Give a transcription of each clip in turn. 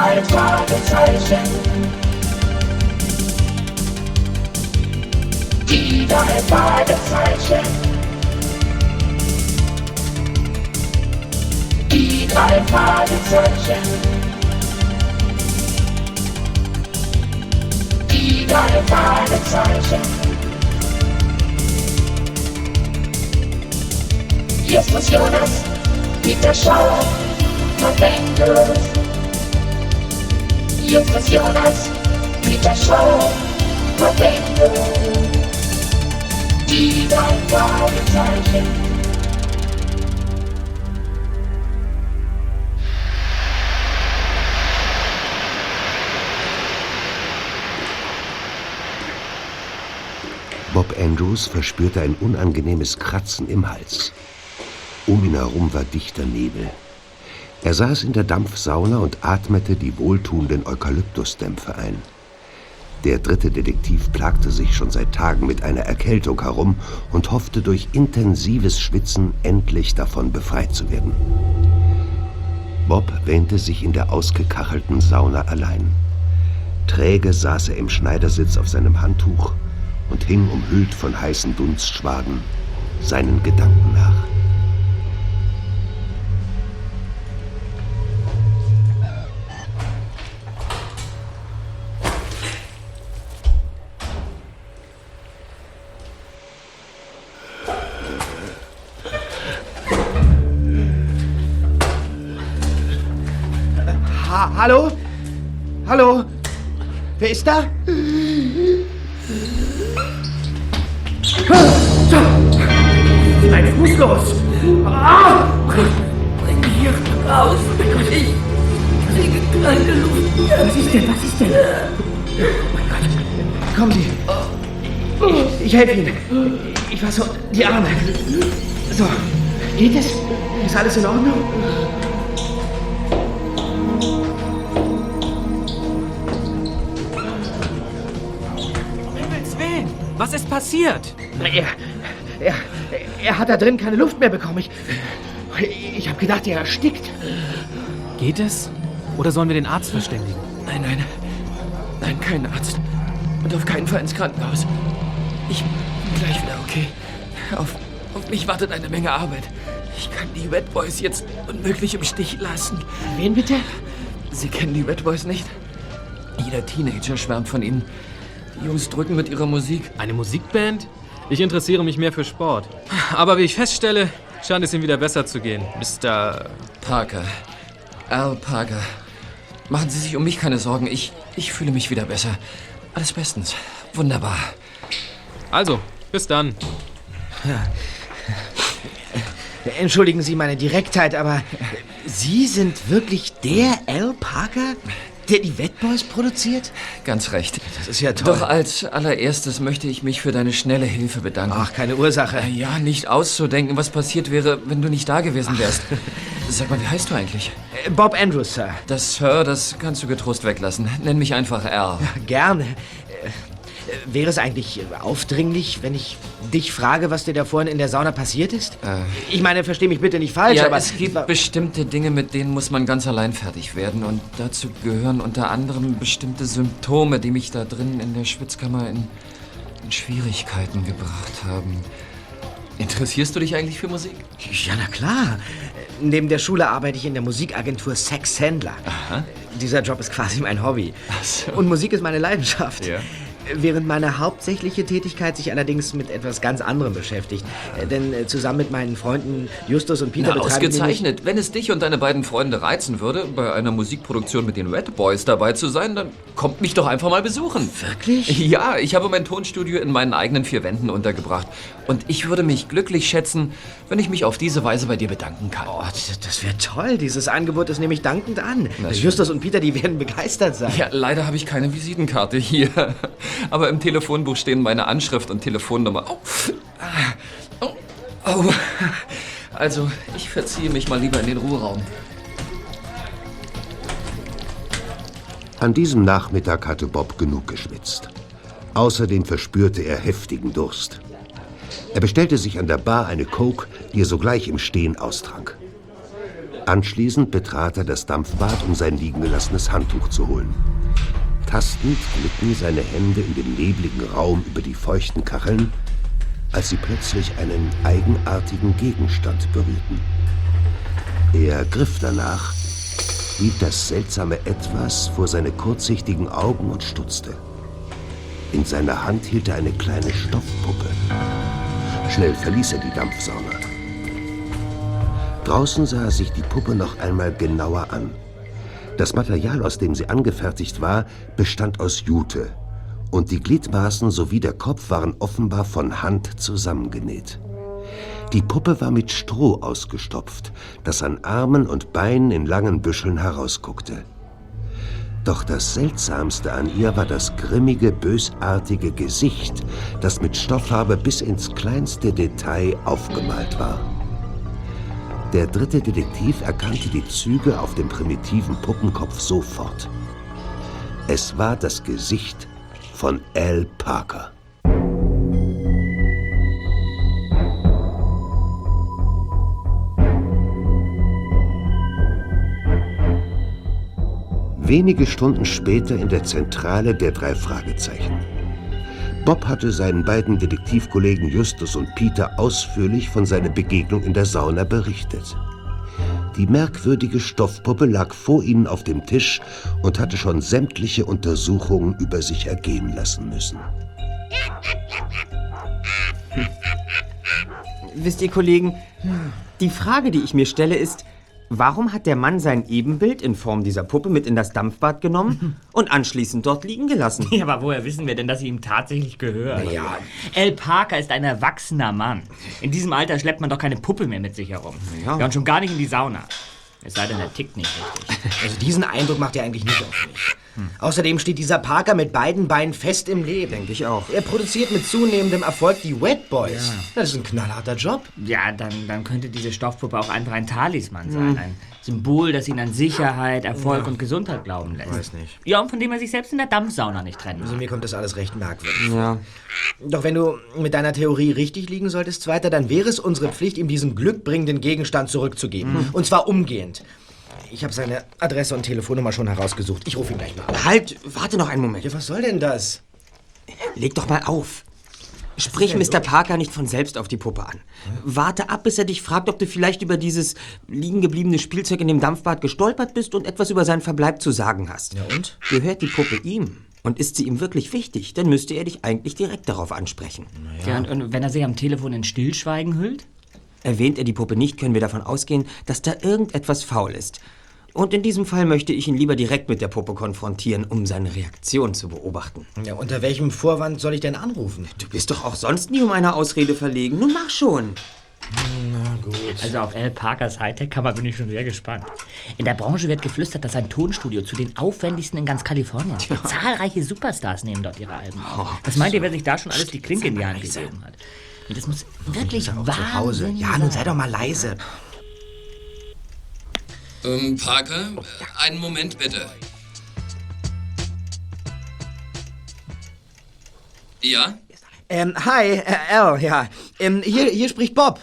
drei Fragezeichen. Die drei Fragezeichen. Die drei Fragezeichen. Die drei Fragezeichen. Hier ist das Jonas, Peter Schauer und Bengals. Hier Jonas, Peter Schauer und Bengals. Die drei Fragezeichen. Bob Andrews verspürte ein unangenehmes Kratzen im Hals. Um ihn herum war dichter Nebel. Er saß in der Dampfsauna und atmete die wohltuenden Eukalyptusdämpfe ein. Der dritte Detektiv plagte sich schon seit Tagen mit einer Erkältung herum und hoffte durch intensives Schwitzen endlich davon befreit zu werden. Bob wähnte sich in der ausgekachelten Sauna allein. Träge saß er im Schneidersitz auf seinem Handtuch und hing umhüllt von heißen Dunstschwaden seinen Gedanken nach. Hallo? Wer ist da? Mein Fuß los! Ah! Bring mich hier raus. Ich kriege keine Luft mehr. Was ist denn? Was ist denn? Oh mein Gott. Kommen Sie. Ich, ich helfe Ihnen. Ich fasse die Arme. So. Geht es? Ist alles in Ordnung? Was ist passiert? Er, er, er hat da drin keine Luft mehr bekommen. Ich, ich habe gedacht, er erstickt. Geht es? Oder sollen wir den Arzt verständigen? Nein, nein. Nein, kein Arzt. Und auf keinen Fall ins Krankenhaus. Ich bin gleich wieder okay. Auf, auf mich wartet eine Menge Arbeit. Ich kann die Wet Boys jetzt unmöglich im Stich lassen. Wen bitte? Sie kennen die Wet Boys nicht? Jeder Teenager schwärmt von ihnen. Die Jungs drücken mit ihrer Musik. Eine Musikband? Ich interessiere mich mehr für Sport. Aber wie ich feststelle, scheint es ihm wieder besser zu gehen. Mr. Parker. Al Parker. Machen Sie sich um mich keine Sorgen. Ich, ich fühle mich wieder besser. Alles bestens. Wunderbar. Also, bis dann. Entschuldigen Sie meine Direktheit, aber Sie sind wirklich der Al Parker, der die Wet Boys produziert? Ganz recht. Das ist ja toll. Doch als allererstes möchte ich mich für deine schnelle Hilfe bedanken. Ach, keine Ursache. Ja, nicht auszudenken, was passiert wäre, wenn du nicht da gewesen wärst. Sag mal, wie heißt du eigentlich? Äh, Bob Andrews, Sir. Das Sir, das kannst du getrost weglassen. Nenn mich einfach Al. Gerne. Äh, Wäre es eigentlich äh, aufdringlich, wenn ich dich frage, was dir da vorhin in der Sauna passiert ist? Ich meine, versteh mich bitte nicht falsch, Ja, aber... es gibt bestimmte Dinge, mit denen muss man ganz allein fertig werden. Und dazu gehören unter anderem bestimmte Symptome, die mich da drin in der Schwitzkammer in, in Schwierigkeiten gebracht haben. Interessierst du dich eigentlich für Musik? Ja, na klar. Äh, Neben der Schule arbeite ich in der Musikagentur Sex Sandler. Aha. Dieser Job ist quasi mein Hobby. Ach so. Und Musik ist meine Leidenschaft. Ja. Während meine hauptsächliche Tätigkeit sich allerdings mit etwas ganz anderem beschäftigt. Äh, Denn äh, zusammen mit meinen Freunden Justus und Peter Na, ausgezeichnet. Wenn es dich und deine beiden Freunde reizen würde, bei einer Musikproduktion mit den Red Boys dabei zu sein, dann kommt mich doch einfach mal besuchen. Wirklich? Ja, ich habe mein Tonstudio in meinen eigenen vier Wänden untergebracht. Und ich würde mich glücklich schätzen, wenn ich mich auf diese Weise bei dir bedanken kann. Oh, das, das wäre toll. Dieses Angebot ist nehme ich dankend an. Na schön. Justus und Peter, die werden begeistert sein. Ja, leider habe ich keine Visitenkarte hier. Aber im Telefonbuch stehen meine Anschrift und Telefonnummer. Oh. oh. Also, ich verziehe mich mal lieber in den Ruheraum. An diesem Nachmittag hatte Bob genug geschwitzt. Außerdem verspürte er heftigen Durst. Er bestellte sich an der Bar eine Coke, die er sogleich im Stehen austrank. Anschließend betrat er das Dampfbad, um sein liegen gelassenes Handtuch zu holen. Tastend glitten seine Hände in dem nebligen Raum über die feuchten Kacheln, als sie plötzlich einen eigenartigen Gegenstand berührten. Er griff danach, hielt das seltsame Etwas vor seine kurzsichtigen Augen und stutzte. In seiner Hand hielt er eine kleine Stoffpuppe. Schnell verließ er die Dampfsauna. Draußen sah er sich die Puppe noch einmal genauer an. Das Material, aus dem sie angefertigt war, bestand aus Jute. Und die Gliedmaßen sowie der Kopf waren offenbar von Hand zusammengenäht. Die Puppe war mit Stroh ausgestopft, das an Armen und Beinen in langen Büscheln herausguckte. Doch das Seltsamste an ihr war das grimmige, bösartige Gesicht, das mit Stofffarbe bis ins kleinste Detail aufgemalt war. Der dritte Detektiv erkannte die Züge auf dem primitiven Puppenkopf sofort. Es war das Gesicht von Al Parker. Wenige Stunden später in der Zentrale der drei Fragezeichen. Bob hatte seinen beiden Detektivkollegen Justus und Peter ausführlich von seiner Begegnung in der Sauna berichtet. Die merkwürdige Stoffpuppe lag vor ihnen auf dem Tisch und hatte schon sämtliche Untersuchungen über sich ergehen lassen müssen. Wisst ihr, Kollegen, die Frage, die ich mir stelle, ist, warum hat der Mann sein Ebenbild in Form dieser Puppe mit in das Dampfbad genommen und anschließend dort liegen gelassen? Ja, aber woher wissen wir denn, dass sie ihm tatsächlich gehört? Ja. Al Parker ist ein erwachsener Mann. In diesem Alter schleppt man doch keine Puppe mehr mit sich herum. Ja. Ja, und schon gar nicht in die Sauna. Es sei denn, er tickt nicht richtig. Also diesen Eindruck macht er eigentlich nicht auf mich. Außerdem steht dieser Parker mit beiden Beinen fest im Leben. Denke ich auch. Er produziert mit zunehmendem Erfolg die Wet Boys. Das ist ein knallharter Job. Ja, dann, dann könnte diese Stoffpuppe auch einfach ein Talisman sein. Ein Symbol, das ihn an Sicherheit, Erfolg und Gesundheit glauben lässt. Weiß nicht. Ja, und von dem er sich selbst in der Dampfsauna nicht trennen Also mir kommt das alles recht merkwürdig. Ja. Doch wenn du mit deiner Theorie richtig liegen solltest, Zweiter, dann wäre es unsere Pflicht, ihm diesen glückbringenden Gegenstand zurückzugeben. Und zwar umgehend. Ich habe seine Adresse und Telefonnummer schon herausgesucht. Ich rufe ihn gleich mal an. Halt, warte noch einen Moment. Ja, was soll denn das? Leg doch mal auf. Sprich Mr. Parker nicht von selbst auf die Puppe an. Warte ab, bis er dich fragt, ob du vielleicht über dieses liegen gebliebene Spielzeug in dem Dampfbad gestolpert bist und etwas über seinen Verbleib zu sagen hast. Ja, und? Gehört die Puppe ihm? Und ist sie ihm wirklich wichtig, dann müsste er dich eigentlich direkt darauf ansprechen. Ja, und, und wenn er sich am Telefon in Stillschweigen hüllt? Erwähnt er die Puppe nicht, können wir davon ausgehen, dass da irgendetwas faul ist. Und in diesem Fall möchte ich ihn lieber direkt mit der Puppe konfrontieren, um seine Reaktion zu beobachten. Ja, unter welchem Vorwand soll ich denn anrufen? Du bist doch auch sonst nie um eine Ausrede verlegen. Nun mach schon. Also auf Al Parkers Hightech-Kammer bin ich schon sehr gespannt. In der Branche wird geflüstert, dass sein Tonstudio zu den aufwendigsten in ganz Kalifornien zählt. Zahlreiche Superstars nehmen dort ihre Alben auf. Was meint ihr, wer sich da schon alles die Klinke in die Hand gegeben hat? Nee, Das muss wirklich Zu Hause. Wahnsinn Ja, nun sei sein. doch mal leise. Ähm, Parker, einen Moment bitte. Ja? Ähm, hi, äh, Al, ja. Ähm, hier, hier spricht Bob.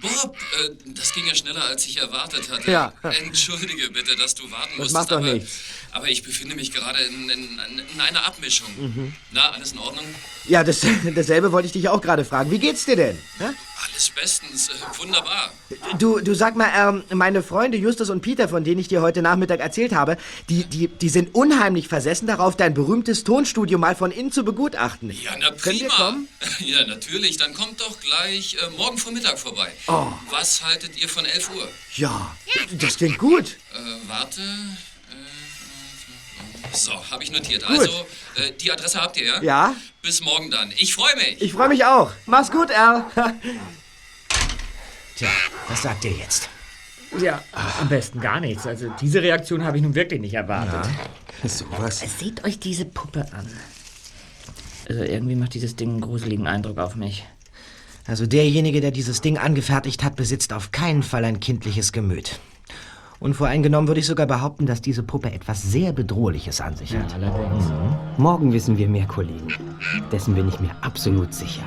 Bob, äh, das ging ja schneller, als ich erwartet hatte. Ja. Entschuldige bitte, dass du warten musstest. macht doch nichts. Aber ich befinde mich gerade in, in, in einer Abmischung. Mhm. Na, alles in Ordnung? Ja, das, dasselbe wollte ich dich auch gerade fragen. Wie geht's dir denn? Hä? Alles bestens, äh, wunderbar. Du, du sag mal, ähm, meine Freunde Justus und Peter, von denen ich dir heute Nachmittag erzählt habe, die, die, die sind unheimlich versessen darauf, dein berühmtes Tonstudio mal von innen zu begutachten. Ja, na prima. Können wir kommen? Ja, natürlich. Dann kommt doch gleich äh, morgen Vormittag vorbei. Oh. Was haltet ihr von 11 Uhr? Ja, das klingt gut. Äh, warte. So, habe ich notiert. Also, äh, die Adresse habt ihr, ja? Ja, Bis morgen dann. Ich freue mich. ich freue mich auch. Mach's gut, Al. Tja, was sagt ihr jetzt? Ja, am besten gar nichts. Also diese Reaktion habe ich nun wirklich nicht erwartet. Sowas. Seht euch diese Puppe an. Also irgendwie macht dieses Ding einen gruseligen Eindruck auf mich. Also derjenige, der dieses Ding angefertigt hat, besitzt auf keinen Fall ein kindliches Gemüt. Unvoreingenommen würde ich sogar behaupten, dass diese Puppe etwas sehr Bedrohliches an sich hat. Allerdings. Morgen wissen wir mehr, Kollegen. Dessen bin ich mir absolut sicher.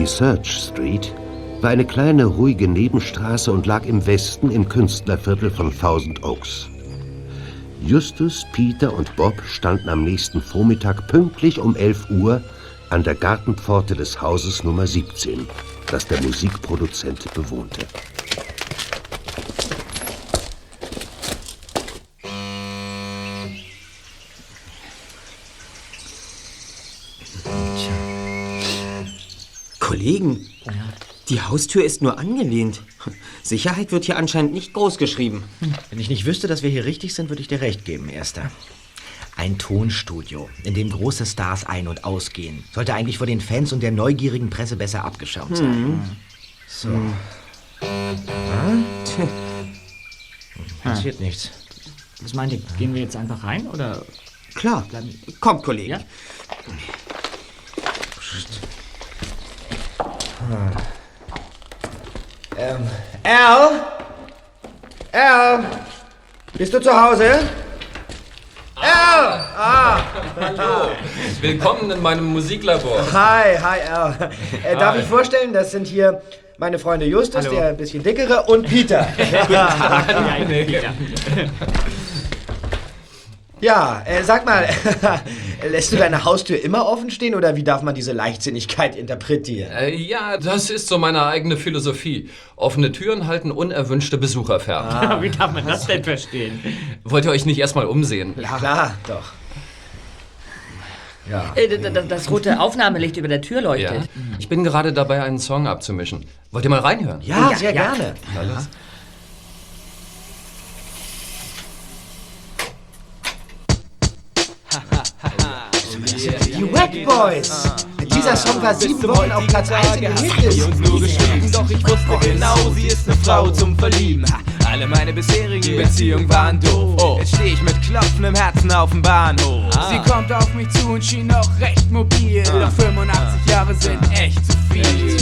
Die Search Street war eine kleine, ruhige Nebenstraße und lag im Westen im Künstlerviertel von Thousand Oaks. Justus, Peter und Bob standen am nächsten Vormittag pünktlich um 11 Uhr an der Gartenpforte des Hauses Nummer 17, das der Musikproduzent bewohnte. Kollegen, die Haustür ist nur angelehnt. Sicherheit wird hier anscheinend nicht groß geschrieben. Wenn ich nicht wüsste, dass wir hier richtig sind, würde ich dir recht geben, Erster. Ein Tonstudio, in dem große Stars ein- und ausgehen. Sollte eigentlich vor den Fans und der neugierigen Presse besser abgeschirmt sein. So. Hm? Passiert nichts. Was meint ihr? Gehen wir jetzt einfach rein oder? Klar. Kommt, Kollegen. Ja? Ähm, Al? Al? Bist du zu Hause? Al! Ah! Willkommen in meinem Musiklabor. Hi, hi, Al. Äh, darf ich vorstellen, das sind hier meine Freunde Justus, der ein bisschen dickere, und Peter. ja, äh, sag mal, lässt du deine Haustür immer offen stehen oder wie darf man diese Leichtsinnigkeit interpretieren? Äh, ja, das ist so meine eigene Philosophie. Offene Türen halten unerwünschte Besucher fern. Wie darf man das denn verstehen? Wollt ihr euch nicht erstmal umsehen? Ja, klar, doch. Äh, d- d- das rote Aufnahmelicht über der Tür Ja. leuchtet. Ich bin gerade dabei, einen Song abzumischen. Wollt ihr mal reinhören? Ja, sehr gerne. Alles? Die Wack Boys. Dieser Song war sieben Wochen auf Platz 1 in den Hitlisten. nur geschrieben, doch ich wusste genau, sie ist eine Frau zum Verlieben. Alle meine bisherigen Beziehungen waren doof. Jetzt steh ich mit Klopfen im Herzen auf dem Bahnhof. Sie kommt auf mich zu und schien noch recht mobil. Doch 85 Jahre sind echt zu viel.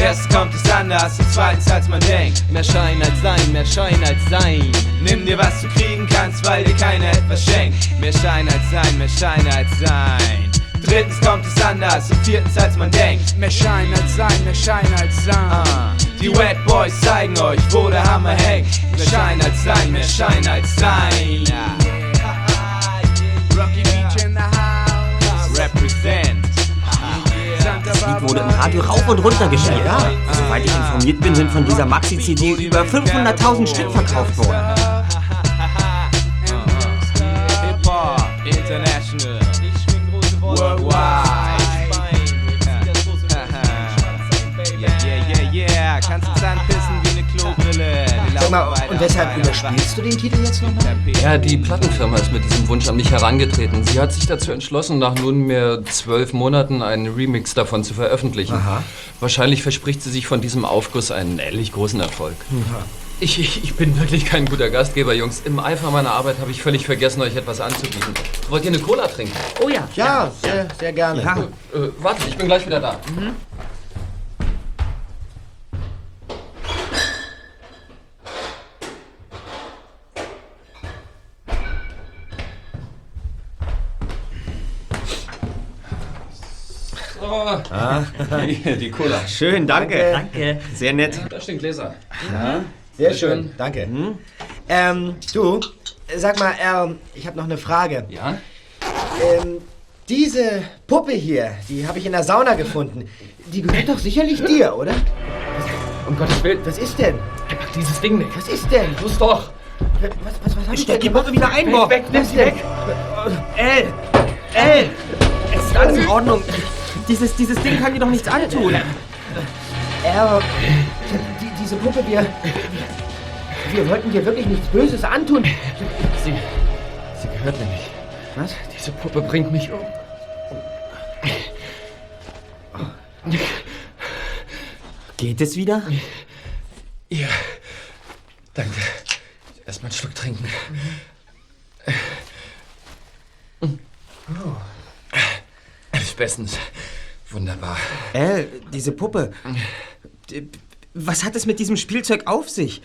Erst kommt es anders und zweitens als man denkt. Mehr Schein als Sein, mehr Schein als Sein. Nimm dir was du kriegen kannst, weil dir keiner etwas schenkt. Mehr Schein als Sein, mehr Schein als Sein. Drittens kommt es anders und viertens als man denkt. Mehr Schein als Sein, mehr Schein als Sein. Die Wet Boys zeigen euch, wo der Hammer hängt. Mehr Schein als Sein, mehr Schein als Sein. Rocky Beach in the house. Represent. Lied wurde im Radio rauf und runter gespielt. Soweit ich informiert bin, sind von dieser Maxi-CD über 500.000 Stück verkauft worden. Sag mal, und weshalb überspielst du den Titel jetzt nochmal? Ja, die Plattenfirma ist mit diesem Wunsch an mich herangetreten. Sie hat sich dazu entschlossen, nach nunmehr zwölf Monaten einen Remix davon zu veröffentlichen. Wahrscheinlich verspricht sie sich von diesem Aufguss einen ähnlich großen Erfolg. Ich, ich, ich bin wirklich kein guter Gastgeber, Jungs. Im Eifer meiner Arbeit habe ich völlig vergessen, euch etwas anzubieten. Wollt ihr eine Cola trinken? Oh ja. Ja, sehr, sehr gerne. Äh, wartet, ich bin gleich wieder da. So. Hier, die Cola. Schön, danke. Danke. Sehr nett. Da stehen Gläser. Sehr schön, danke. Ähm, du, sag mal, ähm, ich habe noch eine Frage. Ja? Ähm, diese Puppe hier, die habe ich in der Sauna gefunden. Die gehört doch sicherlich dir, oder? Um Gottes Willen. Was ist denn? Pack dieses Ding nicht. Was ist denn? Los doch. Was, was, was hab ich Steck denn die Puppe wieder ein, Bob. Weg, weg, weg. El! El! Es ist alles in Ordnung. Dieses, dieses Ding kann dir doch nichts antun. Er, die, diese Puppe, wir, wir wollten dir wirklich nichts Böses antun. Sie, sie gehört mir nicht. Was? Diese Puppe bringt mich um. Geht es wieder? Ja. Danke. Erstmal einen Schluck trinken. Alles bestens. Wunderbar. El, diese Puppe. Was hat es mit diesem Spielzeug auf sich?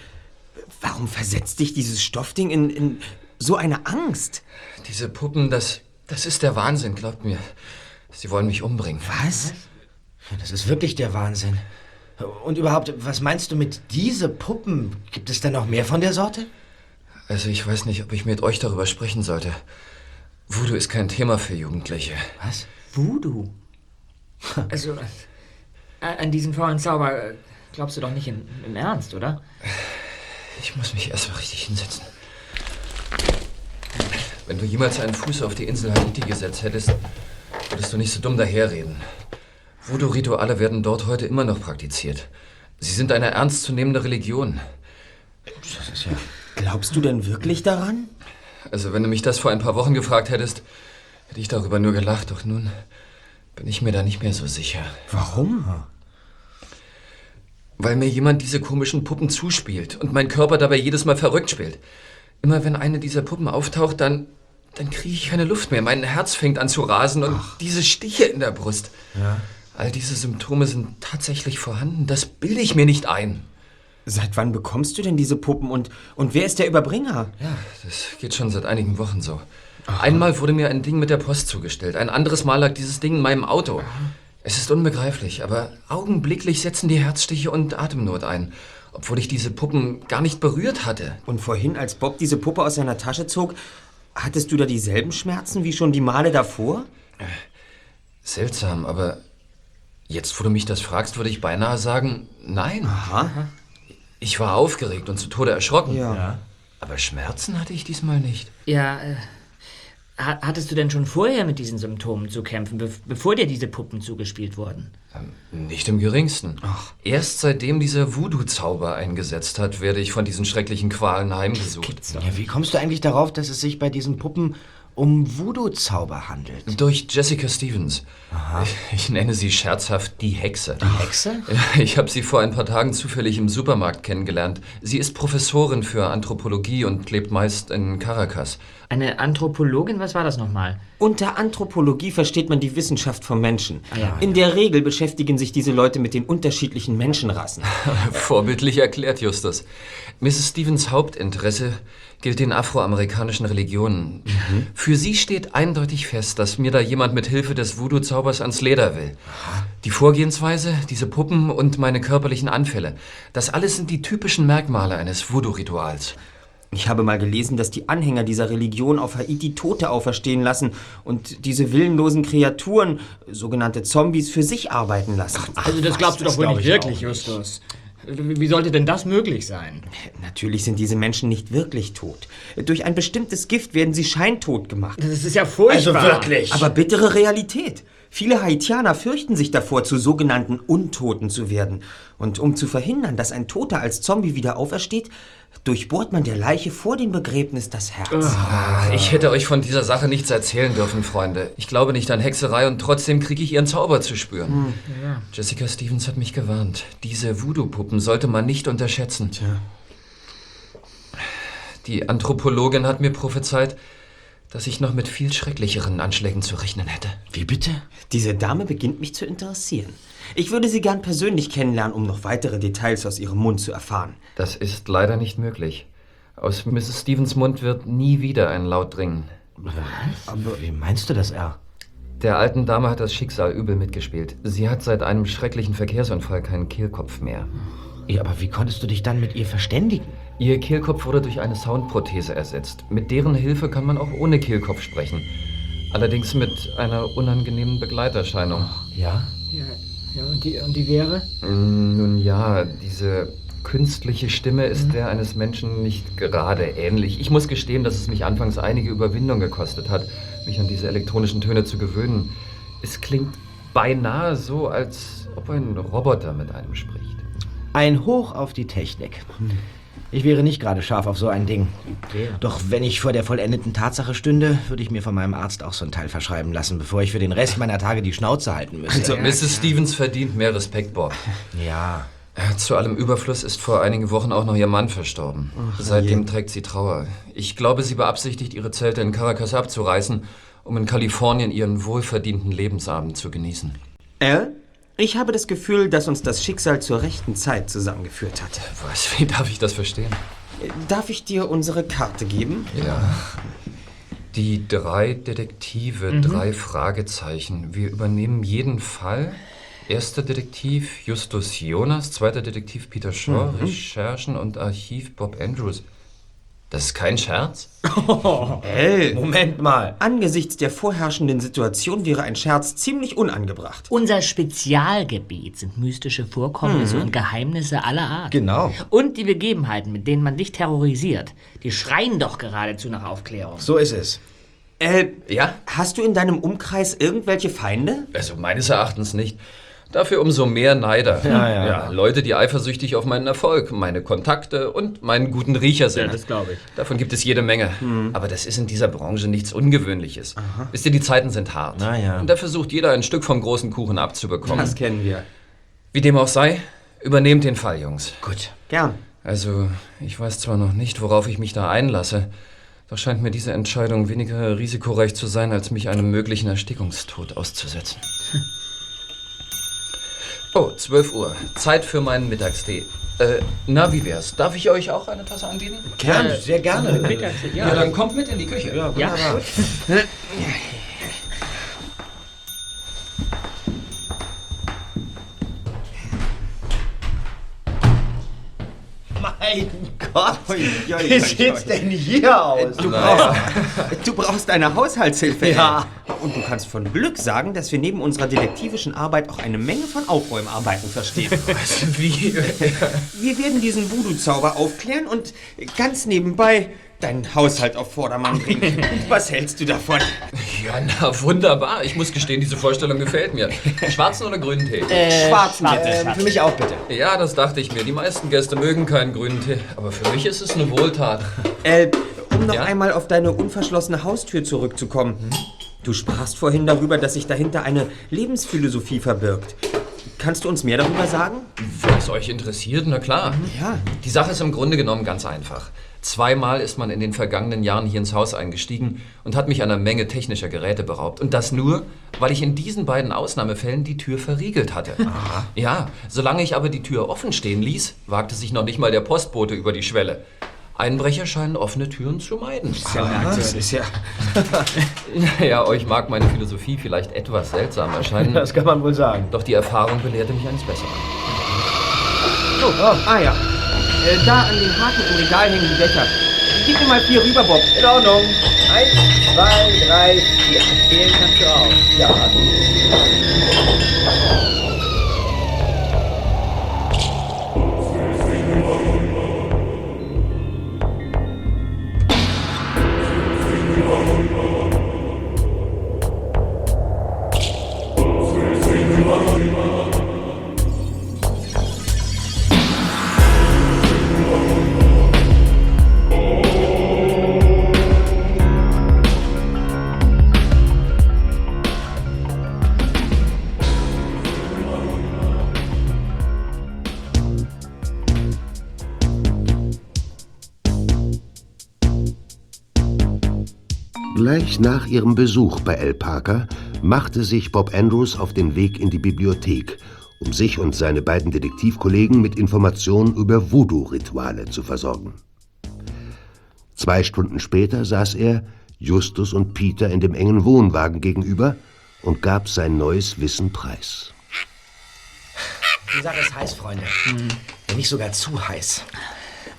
Warum versetzt dich dieses Stoffding in, in so eine Angst? Diese Puppen, das, Das ist der Wahnsinn, glaubt mir. Sie wollen mich umbringen. Was? Das ist wirklich der Wahnsinn. Und überhaupt, was meinst du mit diese Puppen? Gibt es denn noch mehr von der Sorte? Also ich weiß nicht, ob ich mit euch darüber sprechen sollte. Voodoo ist kein Thema für Jugendliche. Was? Voodoo? Also, an diesen faulen Zauber äh, glaubst du doch nicht in, im Ernst, oder? Ich muss mich erst mal richtig hinsetzen. Wenn du jemals einen Fuß auf die Insel Haiti gesetzt hättest, würdest du nicht so dumm daherreden. Voodoo-Rituale werden dort heute immer noch praktiziert. Sie sind eine ernstzunehmende Religion. Das ist ja. Glaubst du denn wirklich daran? Also, wenn du mich das vor ein paar Wochen gefragt hättest, hätte ich darüber nur gelacht. Doch nun bin ich mir da nicht mehr so sicher. Warum? Weil mir jemand diese komischen Puppen zuspielt und mein Körper dabei jedes Mal verrückt spielt. Immer wenn eine dieser Puppen auftaucht, dann, dann kriege ich keine Luft mehr. Mein Herz fängt an zu rasen und diese Stiche in der Brust. Ja. All diese Symptome sind tatsächlich vorhanden. Das bilde ich mir nicht ein. Seit wann bekommst du denn diese Puppen und, und wer ist der Überbringer? Ja, das geht schon seit einigen Wochen so. Einmal wurde mir ein Ding mit der Post zugestellt. Ein anderes Mal lag dieses Ding in meinem Auto. Es ist unbegreiflich, aber augenblicklich setzen die Herzstiche und Atemnot ein. Obwohl ich diese Puppen gar nicht berührt hatte. Und vorhin, als Bob diese Puppe aus seiner Tasche zog, hattest du da dieselben Schmerzen wie schon die Male davor? Seltsam, aber jetzt, wo du mich das fragst, würde ich beinahe sagen, nein. Aha. Ich war aufgeregt und zu Tode erschrocken. Ja. Aber Schmerzen hatte ich diesmal nicht. Ja, äh, hattest du denn schon vorher mit diesen Symptomen zu kämpfen, bev bevor dir diese Puppen zugespielt wurden? Nicht im geringsten. Erst seitdem dieser Voodoo-Zauber eingesetzt hat, werde ich von diesen schrecklichen Qualen heimgesucht. ja. Wie kommst du eigentlich darauf, dass es sich bei diesen Puppen um Voodoo-Zauber handelt? Durch Jessica Stevens. Ich, ich nenne sie scherzhaft die Hexe. Die Hexe? Ja, ich habe sie vor ein paar Tagen zufällig im Supermarkt kennengelernt. Sie ist Professorin für Anthropologie und lebt meist in Caracas. Eine Anthropologin, was war das nochmal? Unter Anthropologie versteht man die Wissenschaft vom Menschen. ja. In der Regel beschäftigen sich diese Leute mit den unterschiedlichen Menschenrassen. Vorbildlich erklärt, Justus. Mrs. Stevens Hauptinteresse gilt den afroamerikanischen Religionen. Für sie steht eindeutig fest, dass mir da jemand mit Hilfe des Voodoo-Zaubers ans Leder will. Die Vorgehensweise, diese Puppen und meine körperlichen Anfälle, das alles sind die typischen Merkmale eines Voodoo-Rituals. Ich habe mal gelesen, dass die Anhänger dieser Religion auf Haiti Tote auferstehen lassen und diese willenlosen Kreaturen, sogenannte Zombies, für sich arbeiten lassen. Also das glaubst du doch wohl nicht wirklich, Justus. Wie sollte denn das möglich sein? Natürlich sind diese Menschen nicht wirklich tot. Durch ein bestimmtes Gift werden sie scheintot gemacht. Das ist ja furchtbar. Also wirklich. Aber bittere Realität. Viele Haitianer fürchten sich davor, zu sogenannten Untoten zu werden. Und um zu verhindern, dass ein Toter als Zombie wieder aufersteht, durchbohrt man der Leiche vor dem Begräbnis das Herz. Ich hätte euch von dieser Sache nichts erzählen dürfen, Freunde. Ich glaube nicht an Hexerei und trotzdem kriege ich ihren Zauber zu spüren. Jessica Stevens hat mich gewarnt. Diese Voodoo-Puppen sollte man nicht unterschätzen. Die Anthropologin hat mir prophezeit, dass ich noch mit viel schrecklicheren Anschlägen zu rechnen hätte. Wie bitte? Diese Dame beginnt mich zu interessieren. Ich würde sie gern persönlich kennenlernen, um noch weitere Details aus ihrem Mund zu erfahren. Das ist leider nicht möglich. Aus Mrs. Stevens Mund wird nie wieder ein Laut dringen. Aber wie meinst du das, R? Der alten Dame hat das Schicksal übel mitgespielt. Sie hat seit einem schrecklichen Verkehrsunfall keinen Kehlkopf mehr. Ja, aber wie konntest du dich dann mit ihr verständigen? Ihr Kehlkopf wurde durch eine Soundprothese ersetzt. Mit deren Hilfe kann man auch ohne Kehlkopf sprechen. Allerdings mit einer unangenehmen Begleiterscheinung. Ja? Ja, ja und, die, und die wäre? Mm, Nun ja, diese künstliche Stimme ist der eines Menschen nicht gerade ähnlich. Ich muss gestehen, dass es mich anfangs einige Überwindung gekostet hat, mich an diese elektronischen Töne zu gewöhnen. Es klingt beinahe so, als ob ein Roboter mit einem spricht. Ein Hoch auf die Technik. Ich wäre nicht gerade scharf auf so ein Ding. Doch wenn ich vor der vollendeten Tatsache stünde, würde ich mir von meinem Arzt auch so ein Teil verschreiben lassen, bevor ich für den Rest meiner Tage die Schnauze halten müsste. Also, Mrs. Stevens verdient mehr Respekt, Bob. ja. Äh, Zu allem Überfluss ist vor einigen Wochen auch noch ihr Mann verstorben. Seitdem trägt sie Trauer. Ich glaube, sie beabsichtigt, ihre Zelte in Caracas abzureißen, um in Kalifornien ihren wohlverdienten Lebensabend zu genießen. Al, ich habe das Gefühl, dass uns das Schicksal zur rechten Zeit zusammengeführt hat. Was, wie darf ich das verstehen? Darf ich dir unsere Karte geben? Ja. Die drei Detektive, drei Fragezeichen. Wir übernehmen jeden Fall. Erster Detektiv Justus Jonas, zweiter Detektiv Peter Shaw, Recherchen und Archiv Bob Andrews. Das ist kein Scherz? El, Moment mal. angesichts der vorherrschenden Situation wäre ein Scherz ziemlich unangebracht. Unser Spezialgebiet sind mystische Vorkommnisse und Geheimnisse aller Art. Genau. Und die Begebenheiten, mit denen man dich terrorisiert, die schreien doch geradezu nach Aufklärung. So ist es. El, Ja? hast du in deinem Umkreis irgendwelche Feinde? Also meines Erachtens nicht. Dafür umso mehr Neider. Ja, ja, ja. Leute, die eifersüchtig auf meinen Erfolg, meine Kontakte und meinen guten Riecher sind. glaube ich. Davon gibt es jede Menge. Aber das ist in dieser Branche nichts Ungewöhnliches. Wisst ihr, die Zeiten sind hart. Na ja. Und da versucht jeder ein Stück vom großen Kuchen abzubekommen. Das kennen wir. Wie dem auch sei, übernehmt den Fall, Jungs. Gut. Gern. Also, ich weiß zwar noch nicht, worauf ich mich da einlasse, doch scheint mir diese Entscheidung weniger risikoreich zu sein, als mich einem möglichen Erstickungstod auszusetzen. Oh, 12 Uhr. Zeit für meinen Mittagstee. Äh, na, wie wär's? Darf ich euch auch eine Tasse anbieten? Gern, sehr gerne. Ja, dann kommt mit in die Küche. Ja, wunderbar. Mein Gott, wie sieht's denn hier aus? Du brauchst, du brauchst eine Haushaltshilfe. Ja. Und du kannst von Glück sagen, dass wir neben unserer detektivischen Arbeit auch eine Menge von Aufräumarbeiten verstehen. Wie? Wir werden diesen Voodoo-Zauber aufklären und ganz nebenbei deinen Haushalt auf Vordermann bringen. Was hältst du davon? Ja, na, wunderbar. Ich muss gestehen, diese Vorstellung gefällt mir. Schwarzen oder grünen Tee? Schwarzen schwarz. bitte. Ähm, für mich auch bitte. Ja, das dachte ich mir. Die meisten Gäste mögen keinen grünen Tee. Aber für mich ist es eine Wohltat. Äh, um noch Ja? einmal auf deine unverschlossene Haustür zurückzukommen. Du sprachst vorhin darüber, dass sich dahinter eine Lebensphilosophie verbirgt. Kannst du uns mehr darüber sagen? Wenn es euch interessiert, na klar. Ja. Die Sache ist im Grunde genommen ganz einfach. Zweimal ist man in den vergangenen Jahren hier ins Haus eingestiegen und hat mich einer Menge technischer Geräte beraubt. Und das nur, weil ich in diesen beiden Ausnahmefällen die Tür verriegelt hatte. Ja, solange ich aber die Tür offen stehen ließ, wagte sich noch nicht mal der Postbote über die Schwelle. Einbrecher scheinen offene Türen zu meiden. Das ist ja. Ja, euch mag meine Philosophie vielleicht etwas seltsam erscheinen, Das kann man wohl sagen. doch die Erfahrung belehrte mich eines Besseren. Oh, ah ja. Äh, da an den Haken im Regal hängen die Becher. Gib mir mal vier rüber, Bob. In Ordnung. Eins, zwei, drei, vier. Zählen kannst du auch. Ja. Gleich nach ihrem Besuch bei El Parker machte sich Bob Andrews auf den Weg in die Bibliothek, um sich und seine beiden Detektivkollegen mit Informationen über Voodoo-Rituale zu versorgen. Zwei Stunden später saß er, Justus und Peter in dem engen Wohnwagen gegenüber und gab sein neues Wissen preis. Die Sache ist heiß, Freunde. Wenn nicht sogar zu heiß.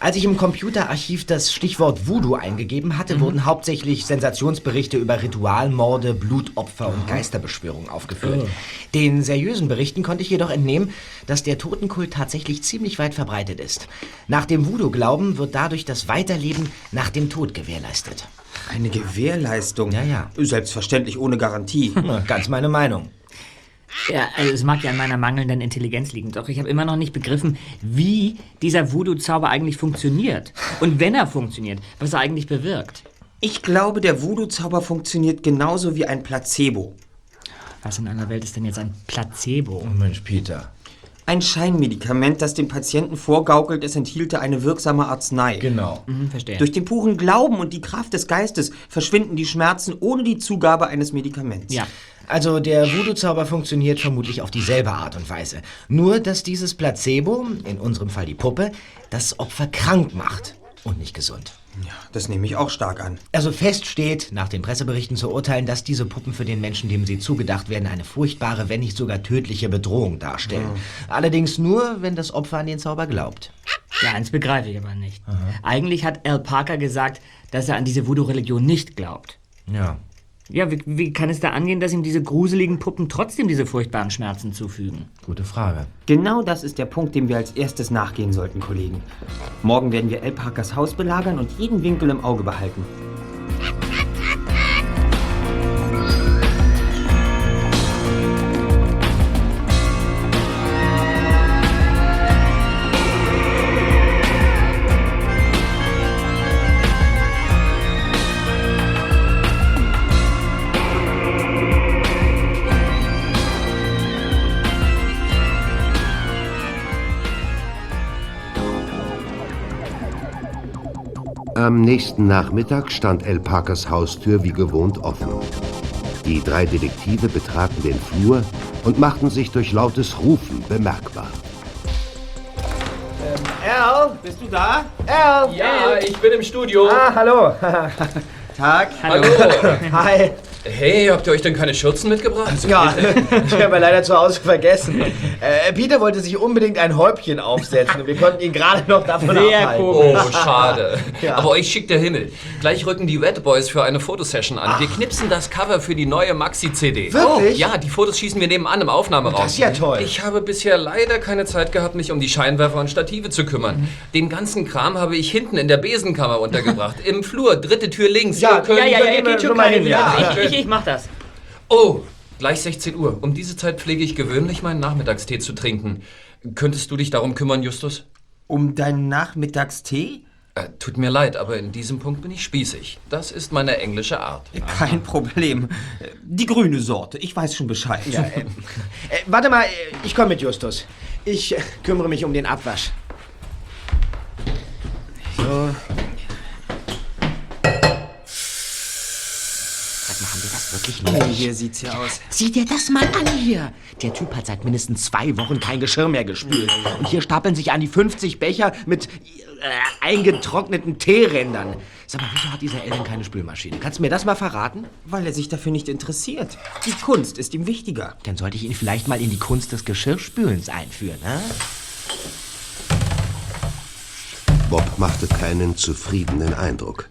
Als ich im Computerarchiv das Stichwort Voodoo eingegeben hatte, wurden hauptsächlich Sensationsberichte über Ritualmorde, Blutopfer und Geisterbeschwörungen aufgeführt. Den seriösen Berichten konnte ich jedoch entnehmen, dass der Totenkult tatsächlich ziemlich weit verbreitet ist. Nach dem Voodoo-Glauben wird dadurch das Weiterleben nach dem Tod gewährleistet. Eine Gewährleistung. Ja, ja. Selbstverständlich ohne Garantie. Na, ganz meine Meinung. Ja, also es mag ja an meiner mangelnden Intelligenz liegen, doch ich habe immer noch nicht begriffen, wie dieser Voodoo-Zauber eigentlich funktioniert. Und wenn er funktioniert, was er eigentlich bewirkt. Ich glaube, der Voodoo-Zauber funktioniert genauso wie ein Placebo. Was in aller Welt ist denn jetzt ein Placebo? Mensch, Peter. Ein Scheinmedikament, das dem Patienten vorgaukelt, es enthielte eine wirksame Arznei. Genau. Hm, verstehe. Durch den puren Glauben und die Kraft des Geistes verschwinden die Schmerzen ohne die Zugabe eines Medikaments. ja. Also der Voodoo-Zauber funktioniert vermutlich auf dieselbe Art und Weise. Nur, dass dieses Placebo, in unserem Fall die Puppe, das Opfer krank macht und nicht gesund. Das nehme ich auch stark an. Also fest steht, nach den Presseberichten zu urteilen, dass diese Puppen für den Menschen, dem sie zugedacht werden, eine furchtbare, wenn nicht sogar tödliche Bedrohung darstellen. Allerdings nur, wenn das Opfer an den Zauber glaubt. Ja, eins begreife ich aber nicht. Eigentlich hat Al Parker gesagt, dass er an diese Voodoo-Religion nicht glaubt. Ja. Ja, wie, wie kann es da angehen, dass ihm diese gruseligen Puppen trotzdem diese furchtbaren Schmerzen zufügen? Gute Frage. Genau das ist der Punkt, dem wir als erstes nachgehen sollten, Kollegen. Morgen werden wir El Parkers Haus belagern und jeden Winkel im Auge behalten. Am nächsten Nachmittag stand El Parkers Haustür wie gewohnt offen. Die drei Detektive betraten den Flur und machten sich durch lautes Rufen bemerkbar. Al, bist du da? Al! Ja, ich bin im Studio. Ah, hallo. Tag. Hallo. Hi. Hey, habt ihr euch denn keine Schürzen mitgebracht? Ja, ich habe leider zu Hause vergessen. Äh, Peter wollte sich unbedingt ein Häubchen aufsetzen und wir konnten ihn gerade noch davon Sehr abhalten. Oh, schade. Ja. Aber euch schickt der Himmel. Gleich rücken die Red Boys für eine Fotosession an. Wir knipsen das Cover für die neue Maxi-CD. Wirklich? Ja, die Fotos schießen wir nebenan im Aufnahmeraum. Das ist ja toll. Ich habe bisher leider keine Zeit gehabt, mich um die Scheinwerfer und Stative zu kümmern. Den ganzen Kram habe ich hinten in der Besenkammer untergebracht. Im Flur, dritte Tür links. Ja, Ihr könnt- Ja, ja, ja, gehen wir geht schon schon mal keine hin, ja. ja. Ich, ich, ich mach das. Oh, gleich 16 Uhr. Um diese Zeit pflege ich gewöhnlich meinen Nachmittagstee zu trinken. Könntest du dich darum kümmern, Justus? Um deinen Nachmittagstee? Äh, tut mir leid, aber in diesem Punkt bin ich spießig. Das ist meine englische Art. Kein Problem. Die grüne Sorte, ich weiß schon Bescheid. Äh, warte mal, äh, ich komme mit Justus. Ich äh, kümmere mich um den Abwasch. So. Sag wirklich Oh, nicht? hier sieht's ja aus. Sieh dir das mal an hier. Der Typ hat seit mindestens zwei Wochen kein Geschirr mehr gespült. Und hier stapeln sich an die 50 Becher mit äh, eingetrockneten Teerändern. Sag mal, wieso hat dieser Ellen keine Spülmaschine? Kannst du mir das mal verraten? Weil er sich dafür nicht interessiert. Die Kunst ist ihm wichtiger. Dann sollte ich ihn vielleicht mal in die Kunst des Geschirrspülens einführen, ne? Bob machte keinen zufriedenen Eindruck.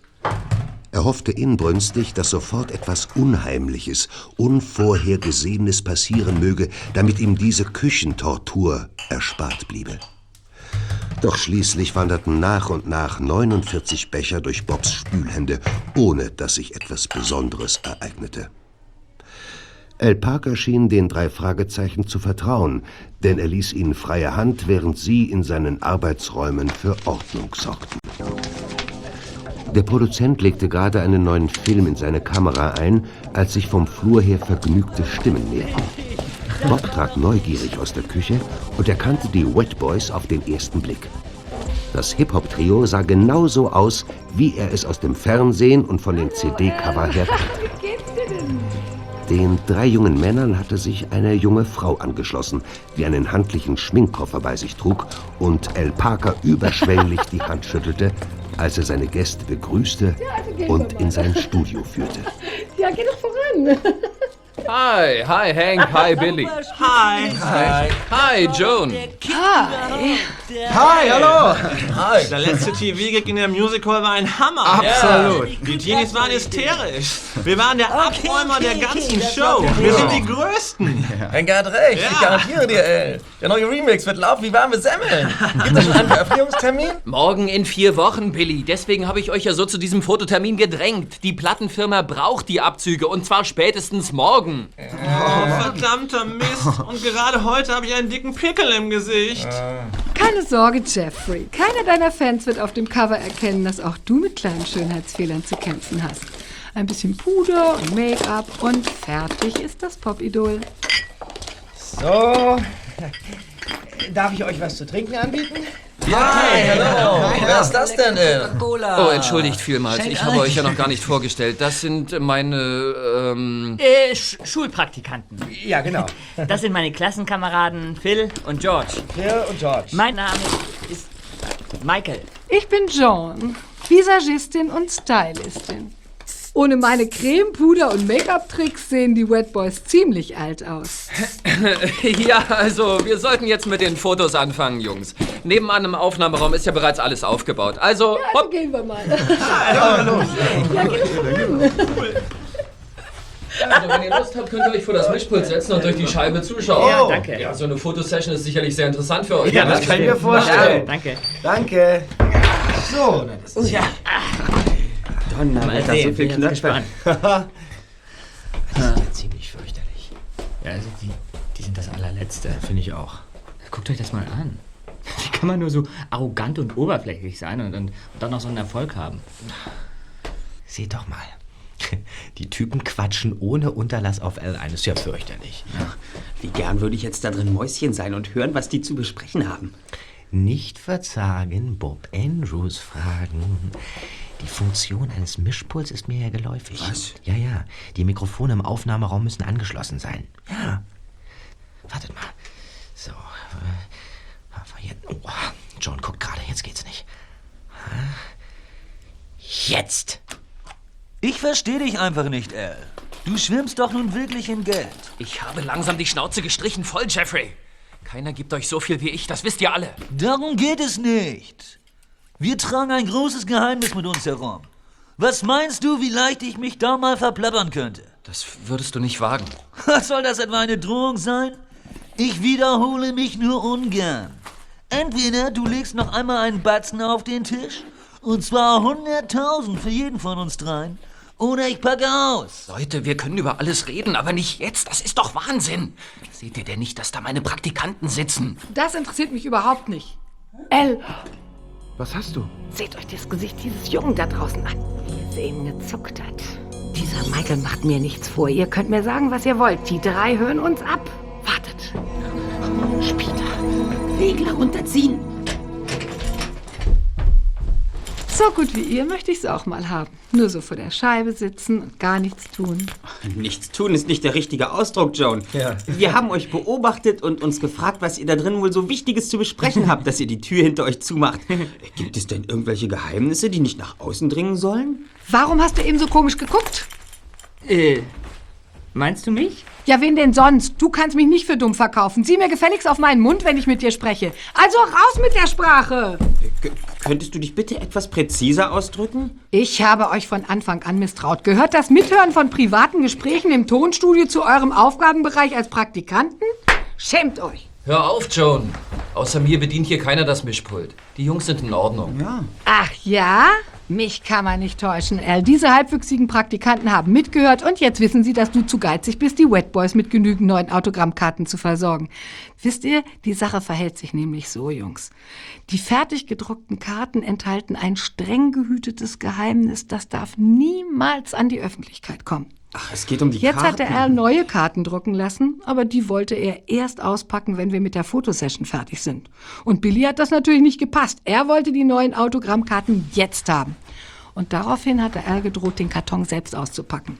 Er hoffte inbrünstig, dass sofort etwas Unheimliches, Unvorhergesehenes passieren möge, damit ihm diese Küchentortur erspart bliebe. Doch schließlich wanderten nach und nach 49 Becher durch Bobs Spülhände, ohne dass sich etwas Besonderes ereignete. El Parker schien den drei Fragezeichen zu vertrauen, denn er ließ ihnen freie Hand, während sie in seinen Arbeitsräumen für Ordnung sorgten. Der Produzent legte gerade einen neuen Film in seine Kamera ein, als sich vom Flur her vergnügte Stimmen näherten. Bob trat neugierig aus der Küche und erkannte die Wet Boys auf den ersten Blick. Das Hip-Hop-Trio sah genauso aus, wie er es aus dem Fernsehen und von den CD-Cover her kannte. Den drei jungen Männern hatte sich eine junge Frau angeschlossen, die einen handlichen Schminkkoffer bei sich trug und El Parker überschwänglich die Hand schüttelte, als er seine Gäste begrüßte und in sein Studio führte. Ja, geh doch voran. Hi, hi Hank, hi Billy. Hi. Hi. Hi Joan. Hi, hallo! Der letzte TV-Gig in der Music Hall war ein Hammer. Absolut. Die Teenies waren hysterisch. Wir waren der Abräumer der ganzen Show. Wir sind die Größten. Henker hat recht, ich Ja. garantiere dir, ey. Der neue Remix wird laufen wie warme Semmeln. Gibt es schon einen Veröffentlichungstermin? Morgen in vier Wochen, Billy. Deswegen habe ich euch ja so zu diesem Fototermin gedrängt. Die Plattenfirma braucht die Abzüge und zwar spätestens morgen. Oh, verdammter Mist. Und gerade heute habe ich einen dicken Pickel im Gesicht. Keine Sorge, Jeffrey. Keiner deiner Fans wird auf dem Cover erkennen, dass auch du mit kleinen Schönheitsfehlern zu kämpfen hast. Ein bisschen Puder und Make-up und fertig ist das Pop-Idol. So. Darf ich euch was zu trinken anbieten? Hi, hallo. Wer ist das denn, ey? Oh, entschuldigt vielmals. Ich habe euch ja noch gar nicht vorgestellt. Das sind meine, ähm... Äh, Sch Schulpraktikanten. Ja, genau. Das sind meine Klassenkameraden Phil und George. Phil und George. Mein Name ist Michael. Ich bin Joan, Visagistin und Stylistin. Ohne meine Creme, Puder und Make-up-Tricks sehen die Wet Boys ziemlich alt aus. ja, also, wir sollten jetzt mit den Fotos anfangen, Jungs. Nebenan im Aufnahmeraum ist ja bereits alles aufgebaut. Also, Also gehen wir mal. Also, wenn ihr Lust habt, könnt ihr euch vor das Mischpult setzen und durch die Scheibe zuschauen. Ja, danke. Ja, so eine Fotosession ist sicherlich sehr interessant für euch. Ja, das kann ich mir vorstellen. Danke. Danke. So, na, das ist ja. Donnerwetter, so viel Knöpfe. Das ist ja ziemlich fürchterlich. Ja, also die, die sind das allerletzte. Finde ich auch. Guckt euch das mal an. Wie kann man nur so arrogant und oberflächlich sein und, und, und dann noch so einen Erfolg haben? Seht doch mal. Die Typen quatschen ohne Unterlass auf L1. Ist ja fürchterlich. Wie gern würde ich jetzt da drin Mäuschen sein und hören, was die zu besprechen haben. Nicht verzagen, Bob Andrews fragen. Die Funktion eines Mischpuls ist mir ja geläufig. Was? Ja, ja. Die Mikrofone im Aufnahmeraum müssen angeschlossen sein. Ja. Wartet mal. So. äh, Jetzt. Oh, John guckt gerade. Jetzt geht's nicht. Jetzt. Ich verstehe dich einfach nicht, Al. Du schwimmst doch nun wirklich in Geld. Ich habe langsam die Schnauze gestrichen voll, Jeffrey. Keiner gibt euch so viel wie ich, das wisst ihr alle. Darum geht es nicht. Wir tragen ein großes Geheimnis mit uns herum. Was meinst du, wie leicht ich mich da mal verplappern könnte? Das würdest du nicht wagen. Soll das etwa eine Drohung sein? Ich wiederhole mich nur ungern. Entweder du legst noch einmal einen Batzen auf den Tisch, und zwar 100.000 für jeden von uns dreien, oder ich packe aus. Leute, wir können über alles reden, aber nicht jetzt. Das ist doch Wahnsinn. Seht ihr denn nicht, dass da meine Praktikanten sitzen? Das interessiert mich überhaupt nicht. Elle, Was hast du? Seht euch das Gesicht dieses Jungen da draußen an, wie es eben gezuckt hat. Dieser Michael macht mir nichts vor. Ihr könnt mir sagen, was ihr wollt. Die drei hören uns ab. Wartet. Später. Regler runterziehen. So gut wie ihr möchte ich es auch mal haben. Nur so vor der Scheibe sitzen und gar nichts tun. Nichts tun ist nicht der richtige Ausdruck, Joan. Ja. Wir haben euch beobachtet und uns gefragt, was ihr da drin wohl so Wichtiges zu besprechen habt, dass ihr die Tür hinter euch zumacht. Gibt es denn irgendwelche Geheimnisse, die nicht nach außen dringen sollen? Warum hast du eben so komisch geguckt? Äh, meinst du mich? Ja, wen denn sonst? Du kannst mich nicht für dumm verkaufen. Sieh mir gefälligst auf meinen Mund, wenn ich mit dir spreche. Also raus mit der Sprache! K könntest du dich bitte etwas präziser ausdrücken? Ich habe euch von Anfang an misstraut. Gehört das Mithören von privaten Gesprächen im Tonstudio zu eurem Aufgabenbereich als Praktikanten? Schämt euch! Hör auf, Joan. Außer mir bedient hier keiner das Mischpult. Die Jungs sind in Ordnung. Ach ja? Mich kann man nicht täuschen, Al. Diese halbwüchsigen Praktikanten haben mitgehört und jetzt wissen sie, dass du zu geizig bist, die Wet Boys mit genügend neuen Autogrammkarten zu versorgen. Wisst ihr, die Sache verhält sich nämlich so, Jungs. Die fertig gedruckten Karten enthalten ein streng gehütetes Geheimnis, das darf niemals an die Öffentlichkeit kommen. Ach, es geht um die Jetzt hat Karten. der Al neue Karten drucken lassen, aber die wollte er erst auspacken, wenn wir mit der Fotosession fertig sind. Und Billy hat das natürlich nicht gepasst. Er wollte die neuen Autogrammkarten jetzt haben. Und daraufhin hat der Al gedroht, den Karton selbst auszupacken.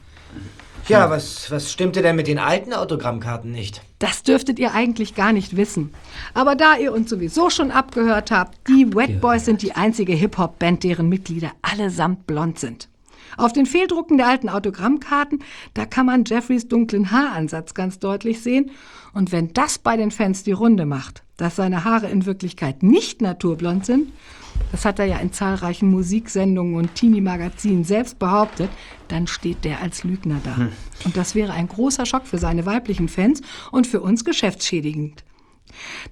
Ja, was, was stimmte denn mit den alten Autogrammkarten nicht? Das dürftet ihr eigentlich gar nicht wissen. Aber da ihr uns sowieso schon abgehört habt, die Wet Boys sind die einzige Hip-Hop-Band, deren Mitglieder allesamt blond sind. Auf den Fehldrucken der alten Autogrammkarten, da kann man Jeffreys dunklen Haaransatz ganz deutlich sehen. Und wenn das bei den Fans die Runde macht, dass seine Haare in Wirklichkeit nicht naturblond sind, das hat er ja in zahlreichen Musiksendungen und Teenie-Magazinen selbst behauptet, dann steht der als Lügner da. Und das wäre ein großer Schock für seine weiblichen Fans und für uns geschäftsschädigend.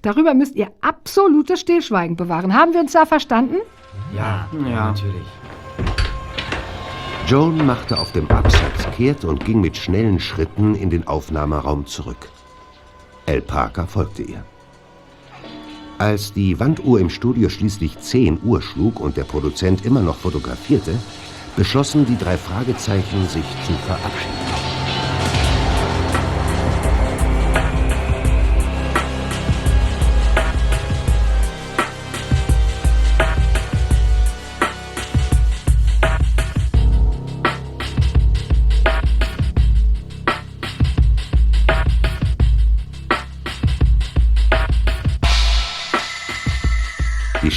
Darüber müsst ihr absolutes Stillschweigen bewahren. Haben wir uns da verstanden? Ja, ja. natürlich. Joan machte auf dem Absatz kehrt und ging mit schnellen Schritten in den Aufnahmeraum zurück. Al Parker folgte ihr. Als die Wanduhr im Studio schließlich 10 Uhr schlug und der Produzent immer noch fotografierte, beschlossen die drei Fragezeichen, sich zu verabschieden.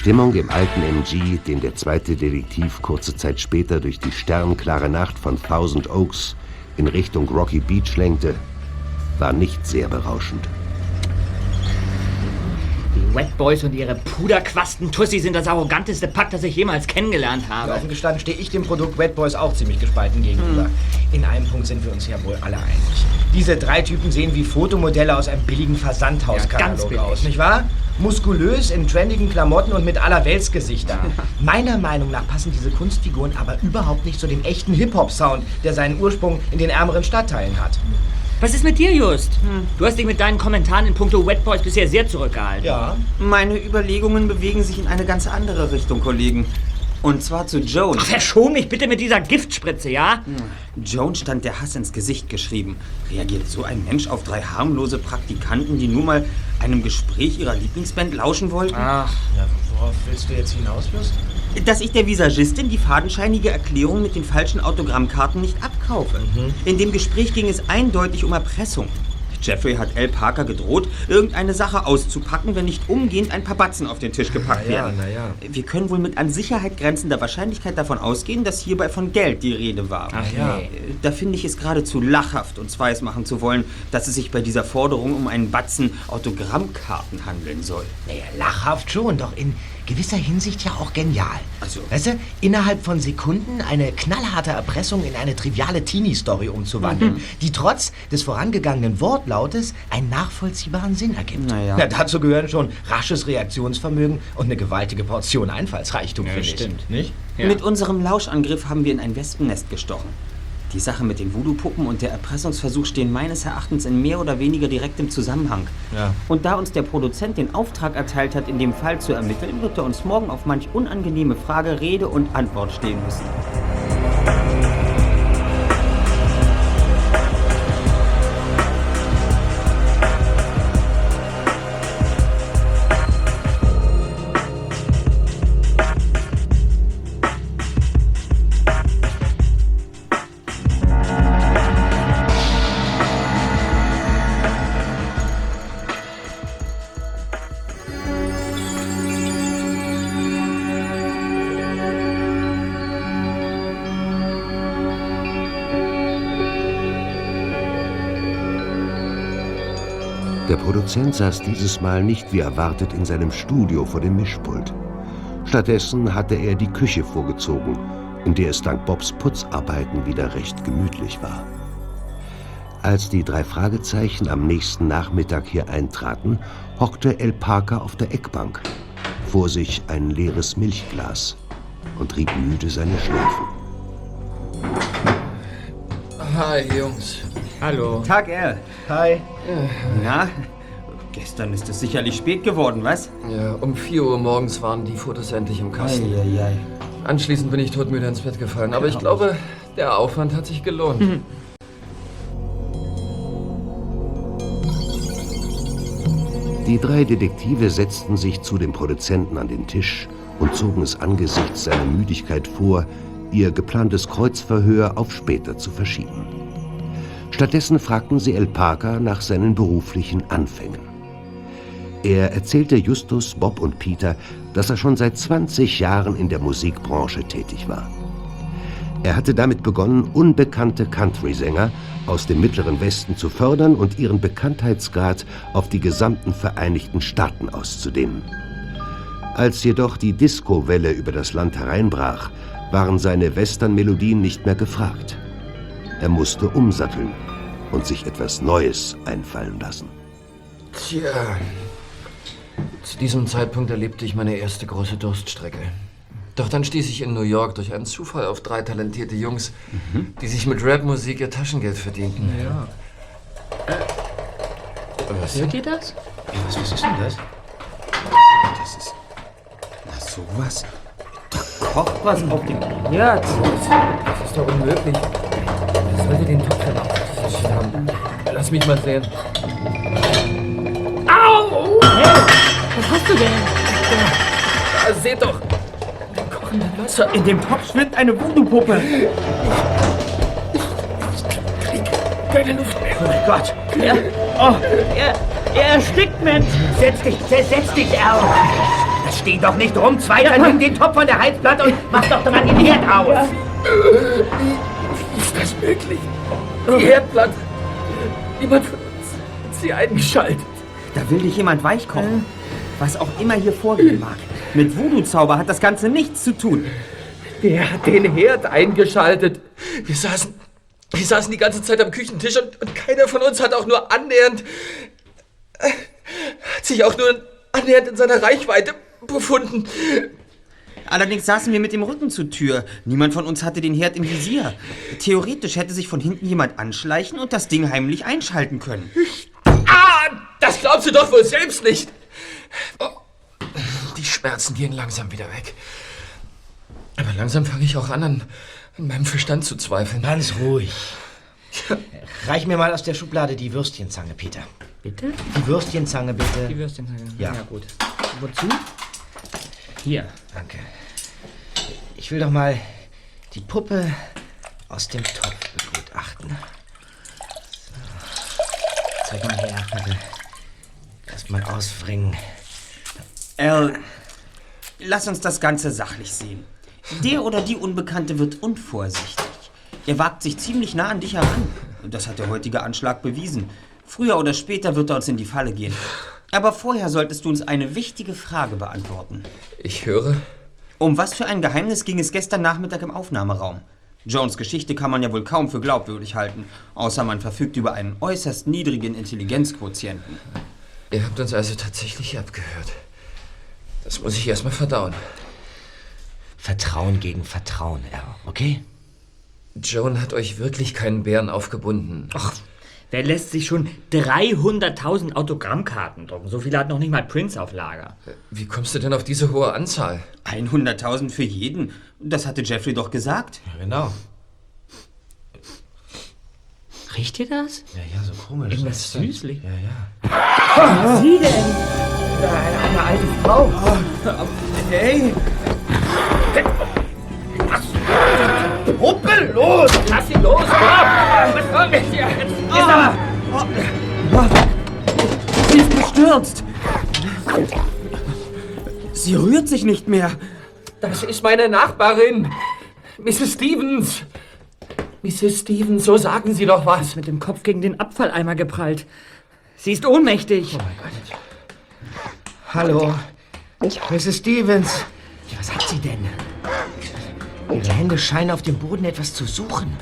Stimmung im alten MG, den der zweite Detektiv kurze Zeit später durch die sternklare Nacht von Thousand Oaks in Richtung Rocky Beach lenkte, war nicht sehr berauschend. Die Wet Boys und ihre Puderquasten-Tussi sind das arroganteste Pack, das ich jemals kennengelernt habe. Offen gestanden stehe ich dem Produkt Wet Boys auch ziemlich gespalten gegenüber. In einem Punkt sind wir uns ja wohl alle einig. Diese drei Typen sehen wie Fotomodelle aus einem billigen Ja, Versandhauskatalog billig. aus, nicht wahr? Muskulös, in trendigen Klamotten und mit allerweltsgesichtern. Meiner Meinung nach passen diese Kunstfiguren aber überhaupt nicht zu dem echten Hip-Hop-Sound, der seinen Ursprung in den ärmeren Stadtteilen hat. Was ist mit dir, Just? Du hast dich mit deinen Kommentaren in puncto Wet Boys bisher sehr zurückgehalten. Ja. Meine Überlegungen bewegen sich in eine ganz andere Richtung, Kollegen. Und zwar zu Joan. Ach, verschon mich bitte mit dieser Giftspritze, ja? Joan stand der Hass ins Gesicht geschrieben. Reagiert so ein Mensch auf drei harmlose Praktikanten, die nur mal einem Gespräch ihrer Lieblingsband lauschen wollten? Ach, Ja, worauf willst du jetzt hinaus, Lust? Dass ich der Visagistin die fadenscheinige Erklärung mit den falschen Autogrammkarten nicht abkaufe. In dem Gespräch ging es eindeutig um Erpressung. Jeffrey hat L. Parker gedroht, irgendeine Sache auszupacken, wenn nicht umgehend ein paar Batzen auf den Tisch gepackt ja, werden. ja. Wir können wohl mit an Sicherheit grenzender Wahrscheinlichkeit davon ausgehen, dass hierbei von Geld die Rede war. Ach ja. Äh, Da finde ich es geradezu lachhaft, uns weismachen zu wollen, dass es sich bei dieser Forderung um einen Batzen Autogrammkarten handeln soll. Naja, lachhaft schon, doch in gewisser Hinsicht ja auch genial. Also- Weißt du, innerhalb von Sekunden eine knallharte Erpressung in eine triviale Teenie-Story umzuwandeln, die trotz des vorangegangenen Wortlautes einen nachvollziehbaren Sinn ergibt. Naja. Na, dazu gehören schon rasches Reaktionsvermögen und eine gewaltige Portion Einfallsreichtum, finde stimmt. ich. Nicht? Mit unserem Lauschangriff haben wir in ein Wespennest gestochen. Die Sache mit den Voodoo-Puppen und der Erpressungsversuch stehen meines Erachtens in mehr oder weniger direktem Zusammenhang. Ja. Und da uns der Produzent den Auftrag erteilt hat, in dem Fall zu ermitteln, wird er uns morgen auf manch unangenehme Frage Rede und Antwort stehen müssen. Produzent saß dieses Mal nicht wie erwartet in seinem Studio vor dem Mischpult. Stattdessen hatte er die Küche vorgezogen, in der es dank Bobs Putzarbeiten wieder recht gemütlich war. Als die drei Fragezeichen am nächsten Nachmittag hier eintraten, hockte El Parker auf der Eckbank, vor sich ein leeres Milchglas und rieb müde seine Schläfen. Hi, Jungs. hallo. Tag, Al. Hi. Na, gestern ist es sicherlich spät geworden, was? Ja, um 4 Uhr morgens waren die Fotos endlich im Kasten. Eieiei. Anschließend bin ich todmüde ins Bett gefallen, aber ich glaube, der Aufwand hat sich gelohnt. Die drei Detektive setzten sich zu dem Produzenten an den Tisch und zogen es angesichts seiner Müdigkeit vor, ihr geplantes Kreuzverhör auf später zu verschieben. Stattdessen fragten sie El Parker nach seinen beruflichen Anfängen. Er erzählte Justus, Bob und Peter, dass er schon seit 20 Jahren in der Musikbranche tätig war. Er hatte damit begonnen, unbekannte Country-Sänger aus dem Mittleren Westen zu fördern und ihren Bekanntheitsgrad auf die gesamten Vereinigten Staaten auszudehnen. Als jedoch die Disco-Welle über das Land hereinbrach, waren seine Western-Melodien nicht mehr gefragt. Er musste umsatteln und sich etwas Neues einfallen lassen. Tja. Zu diesem Zeitpunkt erlebte ich meine erste große Durststrecke. Doch dann stieß ich in New York durch einen Zufall auf drei talentierte Jungs, die sich mit Rapmusik ihr Taschengeld verdienten. Ja. Was? Hört ihr das? Was, was ist denn das? Das ist. Na, sowas. Da kocht was auf dem Herd. Das ist doch unmöglich. Wer sollte den Topf denn aufgetischt haben? Lass mich mal sehen. Was hast du denn? Da, seht doch! Im kochenden Wasser. In dem Topf schwimmt eine Voodoo-Puppe. Keine Luft mehr. Oh mein Gott. Er, oh, er, er erstickt, Mensch. Setz dich, setz, dich, Al. Das Steh doch nicht rum, Zweiter, nimm den Topf von der Heizplatte und mach doch mal den Herd aus. Ist das möglich? Die Herdplatte. Niemand von uns hat sie eingeschaltet. Da will dich jemand weichkochen. Was auch immer hier vorgehen mag. Mit Voodoo-Zauber hat das Ganze nichts zu tun. Wer hat den Herd eingeschaltet? Wir saßen, wir saßen die ganze Zeit am Küchentisch und, und keiner von uns hat auch nur annähernd, äh, hat sich auch nur annähernd in seiner Reichweite befunden. Allerdings saßen wir mit dem Rücken zur Tür. Niemand von uns hatte den Herd im Visier. Theoretisch hätte sich von hinten jemand anschleichen und das Ding heimlich einschalten können. Ah, das glaubst du doch wohl selbst nicht. Oh, die Schmerzen gehen langsam wieder weg. Aber langsam fange ich auch an, an, an meinem Verstand zu zweifeln. Ganz ruhig. Reich mir mal aus der Schublade die Würstchenzange, Peter. Bitte? Die Würstchenzange, bitte. Die Würstchenzange. Ja. ja gut. Wozu? Hier. Danke. Ich will doch mal die Puppe aus dem Topf begutachten. So. Zeig mal her. Warte. Erst mal auswringen. Al, lass uns das Ganze sachlich sehen. Der oder die Unbekannte wird unvorsichtig. Er wagt sich ziemlich nah an dich heran. Das hat der heutige Anschlag bewiesen. Früher oder später wird er uns in die Falle gehen. Aber vorher solltest du uns eine wichtige Frage beantworten. Ich höre. Um was für ein Geheimnis ging es gestern Nachmittag im Aufnahmeraum? Jones Geschichte kann man ja wohl kaum für glaubwürdig halten, außer man verfügt über einen äußerst niedrigen Intelligenzquotienten. Ihr habt uns also tatsächlich abgehört. Das muss ich erstmal verdauen. Vertrauen gegen Vertrauen, Al, okay? Joan hat euch wirklich keinen Bären aufgebunden. Ach, wer lässt sich schon 300.000 Autogrammkarten drucken? So viele hat noch nicht mal Prince auf Lager. Wie kommst du denn auf diese hohe Anzahl? 100.000 für jeden. Das hatte Jeffrey doch gesagt. Ja, genau. Riecht ihr das? Ja, ja, so komisch. Irgendwas süßlich. Ja, ja. Was sie denn? Eine alte Frau. Hey! Puppe, los! Lass sie los! Was soll mit dir? Jetzt Ah. Sie ist gestürzt. Sie rührt sich nicht mehr. Das ist meine Nachbarin, Mrs. Stevens. Mrs. Stevens, so sagen Sie doch was. Mit dem Kopf gegen den Abfalleimer geprallt. Sie ist ohnmächtig. Oh mein Gott. Hallo, Mrs. Stevens. Ja, was hat sie denn? Ihre Hände scheinen auf dem Boden etwas zu suchen.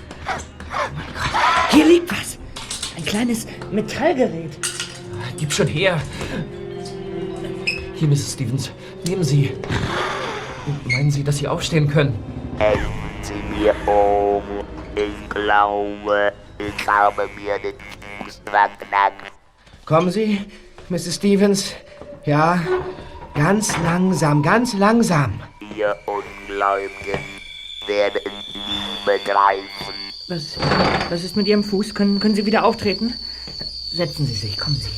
Hier liegt was. Ein kleines Metallgerät. Gib schon her. Hier, Mrs. Stevens, nehmen Sie. Meinen Sie, dass Sie aufstehen können? Helfen Sie mir um. Ich glaube, ich habe mir den Fuß verknackt. Kommen Sie, Mrs. Stevens. Ja, ganz langsam, ganz langsam. Ihr Ungläubigen werden nie begreifen. Was, was ist mit Ihrem Fuß? Können, können Sie wieder auftreten? Setzen Sie sich, kommen Sie.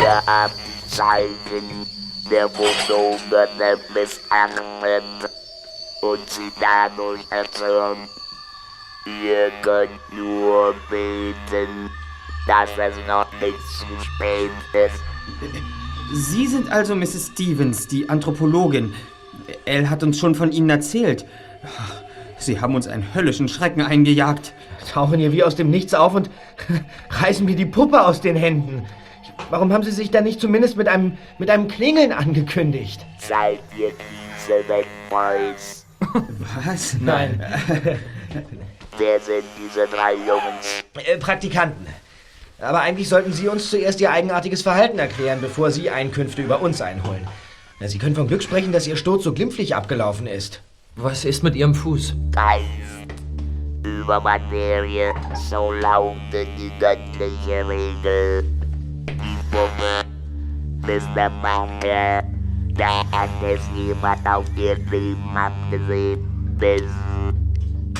Wir haben die Zeichen der Wundungen missachtet und sie dadurch erzürnt. Ihr könnt nur beten, dass es noch nicht zu spät ist. Sie sind also Mrs. Stevens, die Anthropologin. Elle hat uns schon von Ihnen erzählt. Sie haben uns einen höllischen Schrecken eingejagt. Tauchen hier wie aus dem Nichts auf und reißen mir die Puppe aus den Händen. Warum haben Sie sich da nicht zumindest mit einem, mit einem Klingeln angekündigt? Seid ihr diese Wegboys? Was? Nein. Wer sind diese drei Jungs? Äh, Praktikanten. Aber eigentlich sollten Sie uns zuerst Ihr eigenartiges Verhalten erklären, bevor Sie Einkünfte über uns einholen. Na, Sie können vom Glück sprechen, dass Ihr Sturz so glimpflich abgelaufen ist. Was ist mit Ihrem Fuß? Geist über Materie, so lautet die göttliche Regel. Die Puppe, Mr. Parker, da hat es jemand auf ihr Leben abgesehen, bis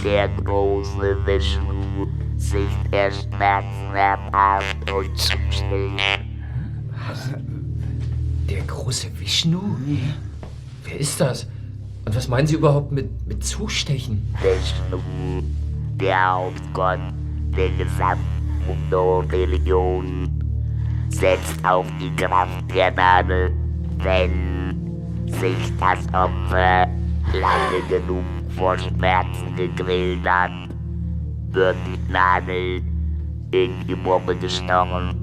der große Vishnu sich der Schmerzen erbarmt und zuschlägt. Der große Vishnu? Wer ist das? Und was meinen Sie überhaupt mit, mit Zustechen? Vishnu, der Hauptgott der gesamten Mundo-Religion, setzt auf die Kraft der Nadel, wenn sich das Opfer lange genug vor Schmerzen gegrillt hat, wird die Nadel in die Mumme gestochen,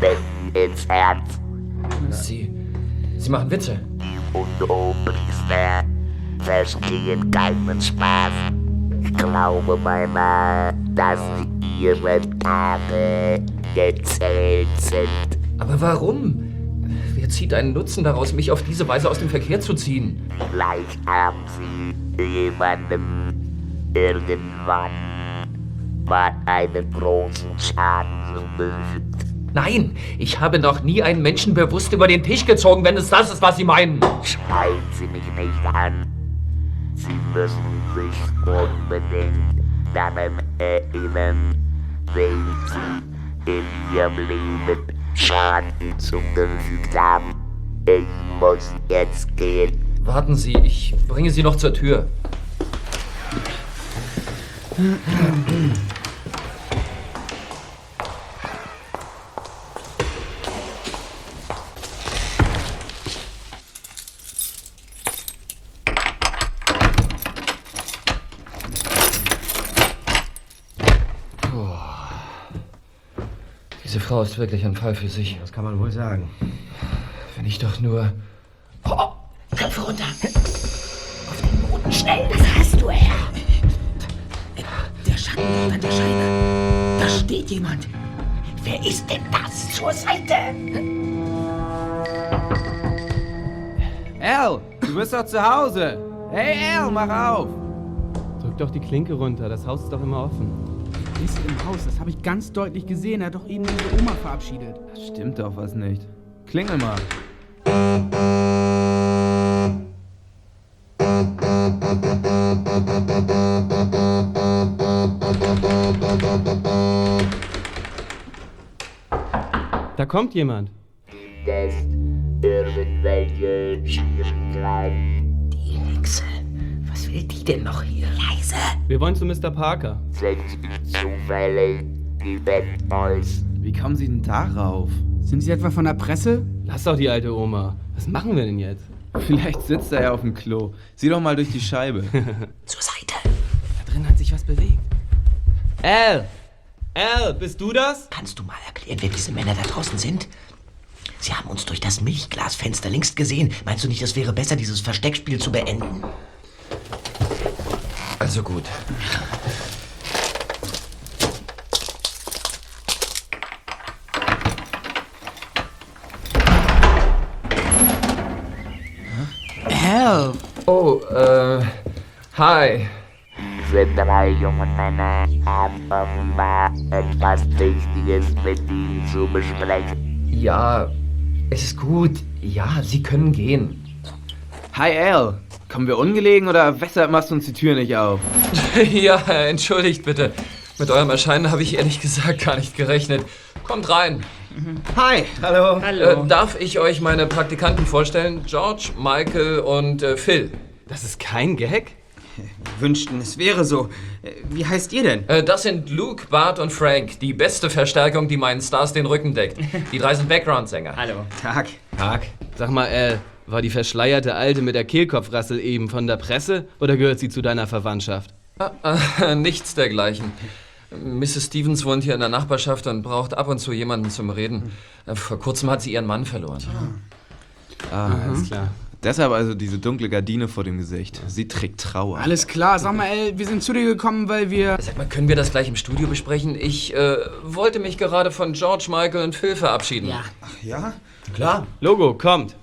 mitten ins Herz. Sie. Sie machen Witze. Und Oberpriester verstehen keinen Spaß. Ich glaube beinahe, dass ihre Tage gezählt sind. Aber warum? Wer zieht einen Nutzen daraus, mich auf diese Weise aus dem Verkehr zu ziehen? Vielleicht haben sie jemandem irgendwann mal einen großen Schaden zugefügt. Nein, ich habe noch nie einen Menschen bewusst über den Tisch gezogen, wenn es das ist, was Sie meinen. Schreien Sie mich nicht an. Sie müssen sich unbedingt daran erinnern, wem Sie in Ihrem Leben Schaden zugefügt haben. Ich muss jetzt gehen. Warten Sie, ich bringe Sie noch zur Tür. Frau ist wirklich ein Fall für sich. Das kann man wohl sagen. Wenn ich doch nur. Köpfe runter. Auf den Boden, schnell. Was hast du, Herr? Der Schatten an der Scheibe. Da steht jemand. Wer ist denn das? Zur Seite. Al, du bist doch zu Hause. Hey Al, mach auf. Drück doch die Klinke runter, das Haus ist doch immer offen. Ist im Haus, das habe ich ganz deutlich gesehen. Er hat doch eben ihre Oma verabschiedet. Das stimmt doch was nicht. Klingel mal. Da kommt jemand. Das irgendwelche Schwierigkeiten. Die Hexe. Was will die denn noch hier? Leise. Wir wollen zu Mr. Parker. Sind Wie kommen Sie denn darauf? Sind Sie etwa von der Presse? Lass doch die alte Oma. Was machen wir denn jetzt? Vielleicht sitzt er ja auf dem Klo. Sieh doch mal durch die Scheibe. Zur Seite. Da drin hat sich was bewegt. Al! Al, bist du das? Kannst du mal erklären, wer diese Männer da draußen sind? Sie haben uns durch das Milchglasfenster links gesehen. Meinst du nicht, es wäre besser, dieses Versteckspiel zu beenden? Also gut. Hell. Oh, äh. Hi. Diese drei jungen Männer haben offenbar etwas Wichtiges mit Ihnen zu besprechen. Ja, es ist gut. Ja, Sie können gehen. Hi Al. Kommen wir ungelegen oder weshalb machst du uns die Tür nicht auf? ja, entschuldigt bitte. Mit eurem Erscheinen habe ich ehrlich gesagt gar nicht gerechnet. Kommt rein. Hi, hallo. Äh, darf ich euch meine Praktikanten vorstellen? George, Michael und äh, Phil. Das ist kein Gag? Wünschten, es wäre so. Äh, Wie heißt ihr denn? Äh, das sind Luke, Bart und Frank. Die beste Verstärkung, die meinen Stars den Rücken deckt. Die drei sind Background-Sänger. Hallo. Tag. Tag. Sag mal, Al, war die verschleierte Alte mit der Kehlkopfrassel eben von der Presse oder gehört sie zu deiner Verwandtschaft? Äh, nichts dergleichen. Mrs. Stevens wohnt hier in der Nachbarschaft und braucht ab und zu jemanden zum Reden. Äh, Vor kurzem hat sie ihren Mann verloren. Ah, alles klar. Deshalb also diese dunkle Gardine vor dem Gesicht. Sie trägt Trauer. Alles klar, sag mal, El, wir sind zu dir gekommen, weil wir. Sag mal, können wir das gleich im Studio besprechen? Ich äh, wollte mich gerade von George, Michael und Phil verabschieden. Ja. Ja, klar. Logo, kommt.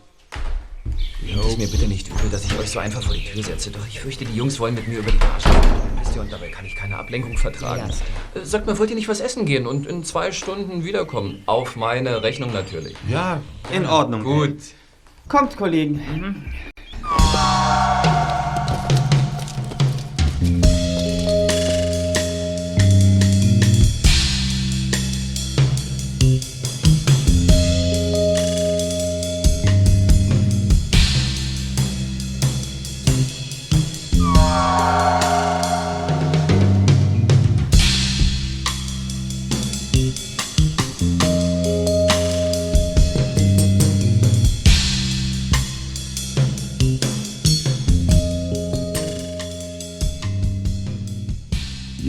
Nehmt es mir bitte nicht übel, dass ich euch so einfach vor die Tür setze. Doch ich fürchte, die Jungs wollen mit mir über die reden. Wisst ihr, und dabei kann ich keine Ablenkung vertragen. Ja. Äh, Sagt mal, wollt ihr nicht was essen gehen und in zwei Stunden wiederkommen? Auf meine Rechnung natürlich. Ja, in Ordnung. Gut. Kommt, Kollegen.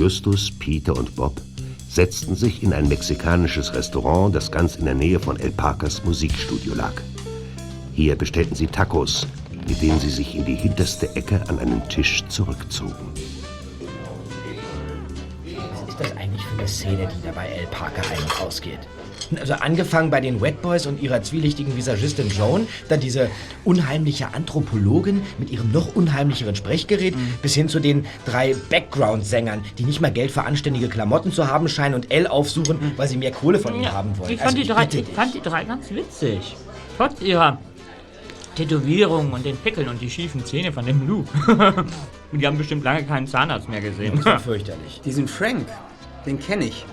Justus, Peter und Bob setzten sich in ein mexikanisches Restaurant, das ganz in der Nähe von El Parkers Musikstudio lag. Hier bestellten sie Tacos, mit denen sie sich in die hinterste Ecke an einen Tisch zurückzogen. Was ist das eigentlich für eine Szene, die da bei El Parker ein- und ausgeht? Also angefangen bei den Wet Boys und ihrer zwielichtigen Visagistin Joan, dann diese unheimliche Anthropologin mit ihrem noch unheimlicheren Sprechgerät, bis hin zu den drei Background-Sängern, die nicht mal Geld für anständige Klamotten zu haben scheinen und Elle aufsuchen, weil sie mehr Kohle von ihm haben wollen. Ich fand, Also die drei, ich fand die drei ganz witzig. Trotz ihrer Tätowierungen und den Pickeln und die schiefen Zähne von dem Luke. die haben bestimmt lange keinen Zahnarzt mehr gesehen. fürchterlich. Diesen Frank, den kenne ich.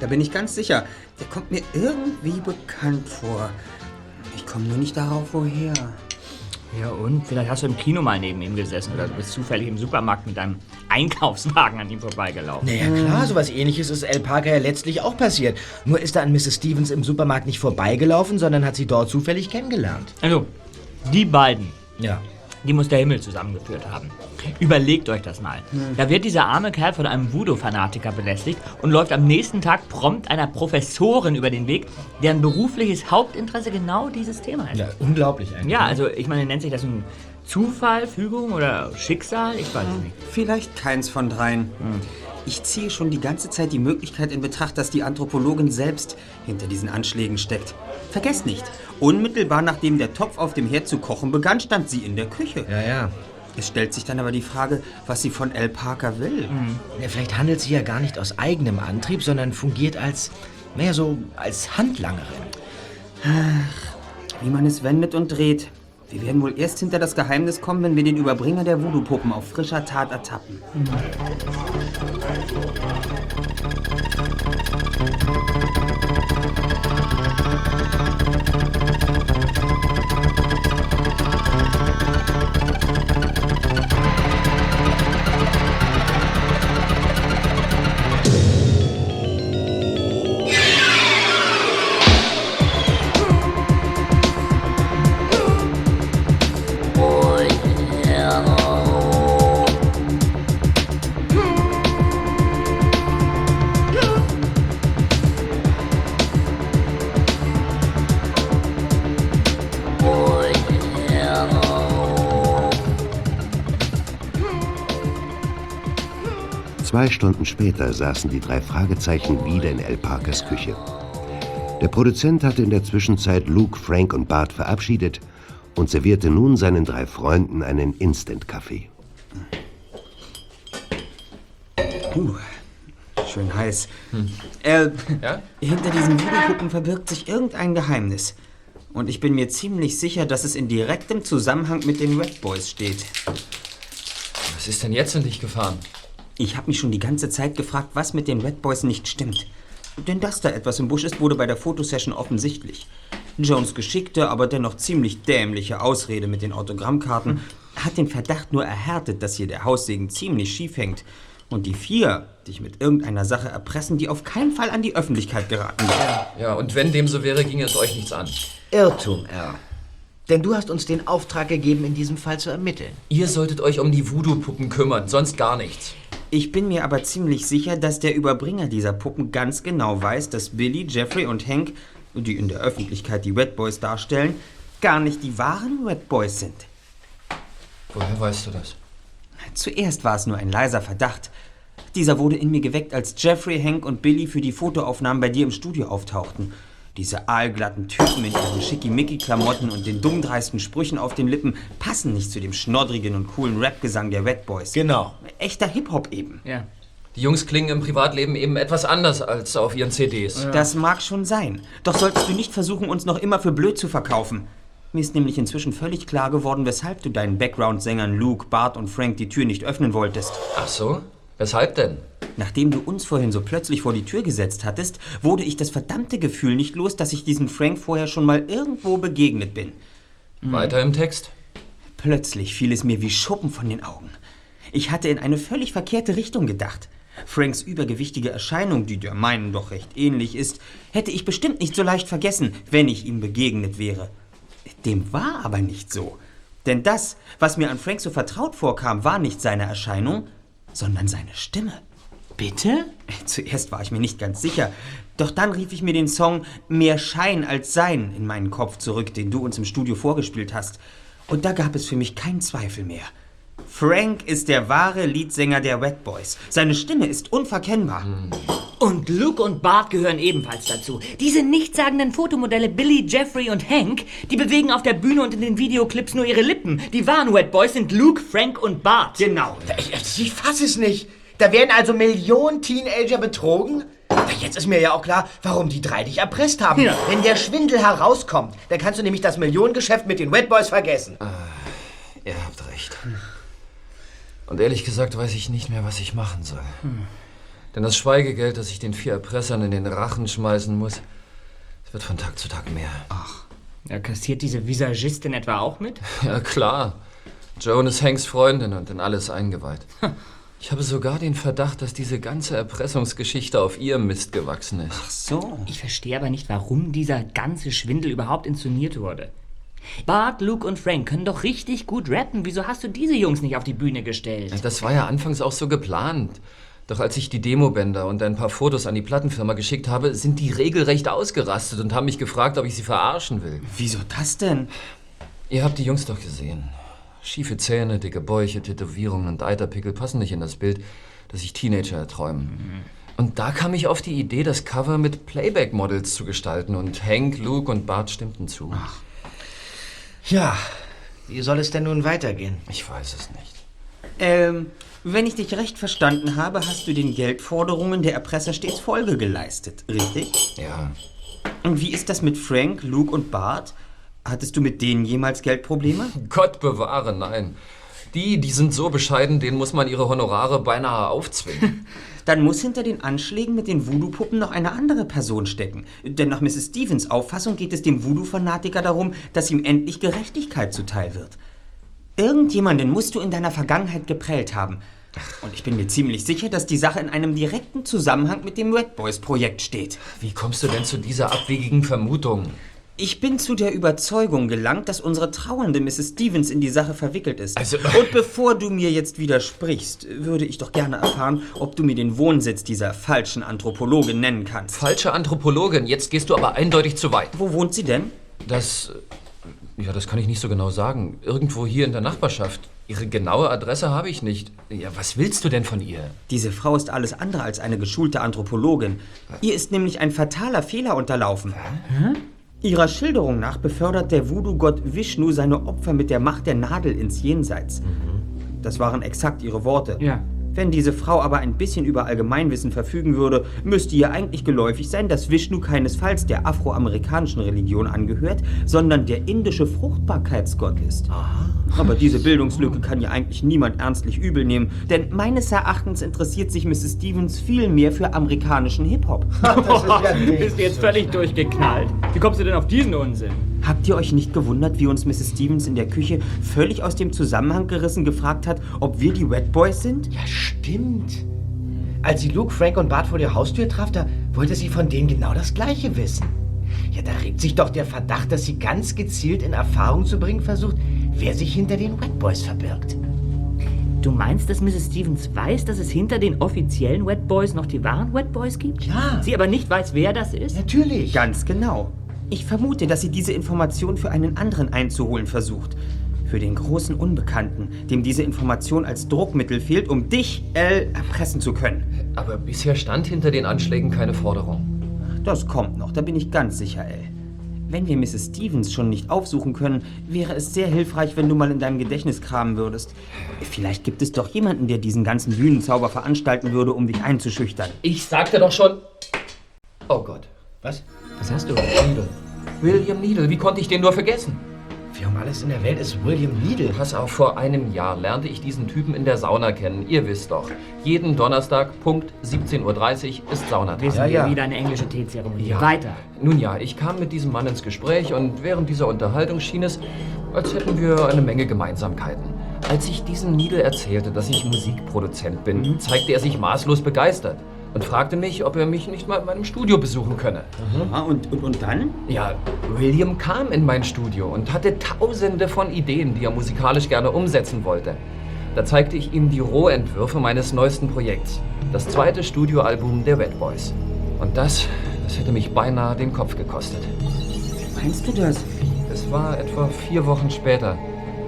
Da bin ich ganz sicher. Der kommt mir irgendwie bekannt vor. Ich komme nur nicht darauf, woher. Ja und? Vielleicht hast du im Kino mal neben ihm gesessen oder du bist zufällig im Supermarkt mit deinem Einkaufswagen an ihm vorbeigelaufen. Naja, klar, sowas ähnliches ist El Parker ja letztlich auch passiert. Nur ist er an Mrs. Stevens im Supermarkt nicht vorbeigelaufen, sondern hat sie dort zufällig kennengelernt. Also, die beiden. Ja. Die muss der Himmel zusammengeführt haben. Überlegt euch das mal. Da wird dieser arme Kerl von einem Voodoo-Fanatiker belästigt und läuft am nächsten Tag prompt einer Professorin über den Weg, deren berufliches Hauptinteresse genau dieses Thema ist. Ja, unglaublich eigentlich. Ja, also ich meine, nennt sich das ein Zufall, Fügung oder Schicksal? Ich weiß es nicht. Vielleicht keins von dreien. Ich ziehe schon die ganze Zeit die Möglichkeit in Betracht, dass die Anthropologin selbst hinter diesen Anschlägen steckt. Vergesst nicht, unmittelbar nachdem der Topf auf dem Herd zu kochen begann, stand sie in der Küche. Ja, ja. Es stellt sich dann aber die Frage, was sie von El Parker will. Ja, vielleicht handelt sie ja gar nicht aus eigenem Antrieb, sondern fungiert als, naja, so als Handlangerin. Wie man es wendet und dreht. Wir werden wohl erst hinter das Geheimnis kommen, wenn wir den Überbringer der Voodoo-Puppen auf frischer Tat ertappen. Zwei Stunden später saßen die drei Fragezeichen wieder in El Parkers Küche. Der Produzent hatte in der Zwischenzeit Luke, Frank und Bart verabschiedet und servierte nun seinen drei Freunden einen Instant-Kaffee. Uh, schön heiß. Äh, hinter diesen Voodoo-Puppen verbirgt sich irgendein Geheimnis. Und ich bin mir ziemlich sicher, dass es in direktem Zusammenhang mit den Red Boys steht. Was ist denn jetzt in dich gefahren? Ich habe mich schon die ganze Zeit gefragt, was mit den Red Boys nicht stimmt. Denn dass da etwas im Busch ist, wurde bei der Fotosession offensichtlich. Jones geschickte, aber dennoch ziemlich dämliche Ausrede mit den Autogrammkarten hat den Verdacht nur erhärtet, dass hier der Haussegen ziemlich schief hängt. Und die vier dich mit irgendeiner Sache erpressen, die auf keinen Fall an die Öffentlichkeit geraten darf. Ja, und wenn dem so wäre, ging es euch nichts an. Irrtum, R. Denn du hast uns den Auftrag gegeben, in diesem Fall zu ermitteln. Ihr solltet euch um die Voodoo-Puppen kümmern, sonst gar nichts. Ich bin mir aber ziemlich sicher, dass der Überbringer dieser Puppen ganz genau weiß, dass Billy, Jeffrey und Hank, die in der Öffentlichkeit die Red Boys darstellen, gar nicht die wahren Red Boys sind. Woher weißt du das? Zuerst war es nur ein leiser Verdacht. Dieser wurde in mir geweckt, als Jeffrey, Hank und Billy für die Fotoaufnahmen bei dir im Studio auftauchten. Diese aalglatten Typen in ihren Schickimicki-Klamotten und den dummdreisten Sprüchen auf den Lippen passen nicht zu dem schnoddrigen und coolen Rap-Gesang der Red Boys. Genau. Echter Hip-Hop eben. Ja. Die Jungs klingen im Privatleben eben etwas anders als auf ihren CDs. Das mag schon sein. Doch solltest du nicht versuchen, uns noch immer für blöd zu verkaufen. Mir ist nämlich inzwischen völlig klar geworden, weshalb du deinen Background-Sängern Luke, Bart und Frank die Tür nicht öffnen wolltest. Ach so? Weshalb denn? Nachdem du uns vorhin so plötzlich vor die Tür gesetzt hattest, wurde ich das verdammte Gefühl nicht los, dass ich diesem Frank vorher schon mal irgendwo begegnet bin. Weiter im Text. Plötzlich fiel es mir wie Schuppen von den Augen. Ich hatte in eine völlig verkehrte Richtung gedacht. Franks übergewichtige Erscheinung, die der meinen doch recht ähnlich ist, hätte ich bestimmt nicht so leicht vergessen, wenn ich ihm begegnet wäre. Dem war aber nicht so. Denn das, was mir an Frank so vertraut vorkam, war nicht seine Erscheinung, sondern seine Stimme. Bitte? Zuerst war ich mir nicht ganz sicher. Doch dann rief ich mir den Song Mehr Schein als Sein in meinen Kopf zurück, den du uns im Studio vorgespielt hast. Und da gab es für mich keinen Zweifel mehr. Frank ist der wahre Leadsänger der Wet Boys. Seine Stimme ist unverkennbar. Und Luke und Bart gehören ebenfalls dazu. Diese nichtssagenden Fotomodelle Billy, Jeffrey und Hank, die bewegen auf der Bühne und in den Videoclips nur ihre Lippen. Die wahren Wet Boys sind Luke, Frank und Bart. Genau. Ich, ich fasse es nicht. Da werden also Millionen Teenager betrogen? Jetzt ist mir ja auch klar, warum die drei dich erpresst haben. Ja. Wenn der Schwindel herauskommt, dann kannst du nämlich das Millionengeschäft mit den Wet Boys vergessen. Ihr habt recht. Und ehrlich gesagt weiß ich nicht mehr, was ich machen soll. Denn das Schweigegeld, das ich den vier Erpressern in den Rachen schmeißen muss, wird von Tag zu Tag mehr. Ach. Ja, kassiert diese Visagistin etwa auch mit? Ja, klar. Joan ist Hanks Freundin und in alles eingeweiht. Ich habe sogar den Verdacht, dass diese ganze Erpressungsgeschichte auf ihrem Mist gewachsen ist. Ach so. Ich verstehe aber nicht, warum dieser ganze Schwindel überhaupt inszeniert wurde. Bart, Luke und Frank können doch richtig gut rappen. Wieso hast du diese Jungs nicht auf die Bühne gestellt? Das war ja anfangs auch so geplant. Doch als ich die Demobänder und ein paar Fotos an die Plattenfirma geschickt habe, sind die regelrecht ausgerastet und haben mich gefragt, ob ich sie verarschen will. Wieso das denn? Ihr habt die Jungs doch gesehen. Schiefe Zähne, dicke Bäuche, Tätowierungen und Eiterpickel passen nicht in das Bild, das sich Teenager erträumen. Und da kam ich auf die Idee, das Cover mit Playback-Models zu gestalten und Hank, Luke und Bart stimmten zu. Ja, wie soll es denn nun weitergehen? Ich weiß es nicht. Ähm, wenn ich dich recht verstanden habe, hast du den Geldforderungen der Erpresser stets Folge geleistet, richtig? Ja. Und wie ist das mit Frank, Luke und Bart? Hattest du mit denen jemals Geldprobleme? Gott bewahre, nein. Die, die sind so bescheiden, denen muss man ihre Honorare beinahe aufzwingen. Dann muss hinter den Anschlägen mit den Voodoo-Puppen noch eine andere Person stecken. Denn nach Mrs. Stevens Auffassung geht es dem Voodoo-Fanatiker darum, dass ihm endlich Gerechtigkeit zuteil wird. Irgendjemanden musst du in deiner Vergangenheit geprellt haben. Und ich bin mir ziemlich sicher, dass die Sache in einem direkten Zusammenhang mit dem Red Boys Projekt steht. Wie kommst du denn zu dieser abwegigen Vermutung? Ich bin zu der Überzeugung gelangt, dass unsere trauernde Mrs. Stevens in die Sache verwickelt ist. Also- Und bevor du mir jetzt widersprichst, würde ich doch gerne erfahren, ob du mir den Wohnsitz dieser falschen Anthropologin nennen kannst. Falsche Anthropologin, jetzt gehst du aber eindeutig zu weit. Wo wohnt sie denn? Das. Ja, das kann ich nicht so genau sagen. Irgendwo hier in der Nachbarschaft. Ihre genaue Adresse habe ich nicht. Ja, was willst du denn von ihr? Diese Frau ist alles andere als eine geschulte Anthropologin. Ihr ist nämlich ein fataler Fehler unterlaufen. Ihrer Schilderung nach befördert der Voodoo-Gott Vishnu seine Opfer mit der Macht der Nadel ins Jenseits. Das waren exakt ihre Worte. Ja. Wenn diese Frau aber ein bisschen über Allgemeinwissen verfügen würde, müsste ihr eigentlich geläufig sein, dass Vishnu keinesfalls der afroamerikanischen Religion angehört, sondern der indische Fruchtbarkeitsgott ist. Aber diese Bildungslücke kann ja eigentlich niemand ernstlich übel nehmen, denn meines Erachtens interessiert sich Mrs. Stevens viel mehr für amerikanischen Hip-Hop. Bist du jetzt völlig durchgeknallt? Wie kommst du denn auf diesen Unsinn? Habt ihr euch nicht gewundert, wie uns Mrs. Stevens in der Küche völlig aus dem Zusammenhang gerissen gefragt hat, ob wir die Wet Boys sind? Ja, stimmt. Als sie Luke, Frank und Bart vor der Haustür traf, da wollte sie von denen genau das Gleiche wissen. Ja, da regt sich doch der Verdacht, dass sie ganz gezielt in Erfahrung zu bringen versucht, wer sich hinter den Wet Boys verbirgt. Du meinst, dass Mrs. Stevens weiß, dass es hinter den offiziellen Wet Boys noch die wahren Wet Boys gibt? Ja. Sie aber nicht weiß, wer das ist? Natürlich. Ganz genau. Ich vermute, dass sie diese Information für einen anderen einzuholen versucht. Für den großen Unbekannten, dem diese Information als Druckmittel fehlt, um dich, L, erpressen zu können. Aber bisher stand hinter den Anschlägen keine Forderung. Das kommt noch, da bin ich ganz sicher, L. Wenn wir Mrs. Stevens schon nicht aufsuchen können, wäre es sehr hilfreich, wenn du mal in deinem Gedächtnis kramen würdest. Vielleicht gibt es doch jemanden, der diesen ganzen Bühnenzauber veranstalten würde, um dich einzuschüchtern. Ich sagte doch schon. Oh Gott. Was? Was hast du? Needle. William Needle, wie konnte ich den nur vergessen? Wer um alles in der Welt ist William Needle? Pass auf, vor einem Jahr lernte ich diesen Typen in der Sauna kennen. Ihr wisst doch. Jeden Donnerstag, Punkt 17.30 Uhr, ist Saunatag. Wir sind ja, wieder eine englische Teezeremonie. Ja. Weiter. Nun ja, ich kam mit diesem Mann ins Gespräch und während dieser Unterhaltung schien es, als hätten wir eine Menge Gemeinsamkeiten. Als ich diesem Needle erzählte, dass ich Musikproduzent bin, zeigte er sich maßlos begeistert und fragte mich, ob er mich nicht mal in meinem Studio besuchen könne. Ah, und, und, und dann? Ja, William kam in mein Studio und hatte tausende von Ideen, die er musikalisch gerne umsetzen wollte. Da zeigte ich ihm die Rohentwürfe meines neuesten Projekts. Das zweite Studioalbum der Wet Boys. Und das, das hätte mich beinahe den Kopf gekostet. Meinst du das? Es war etwa vier Wochen später.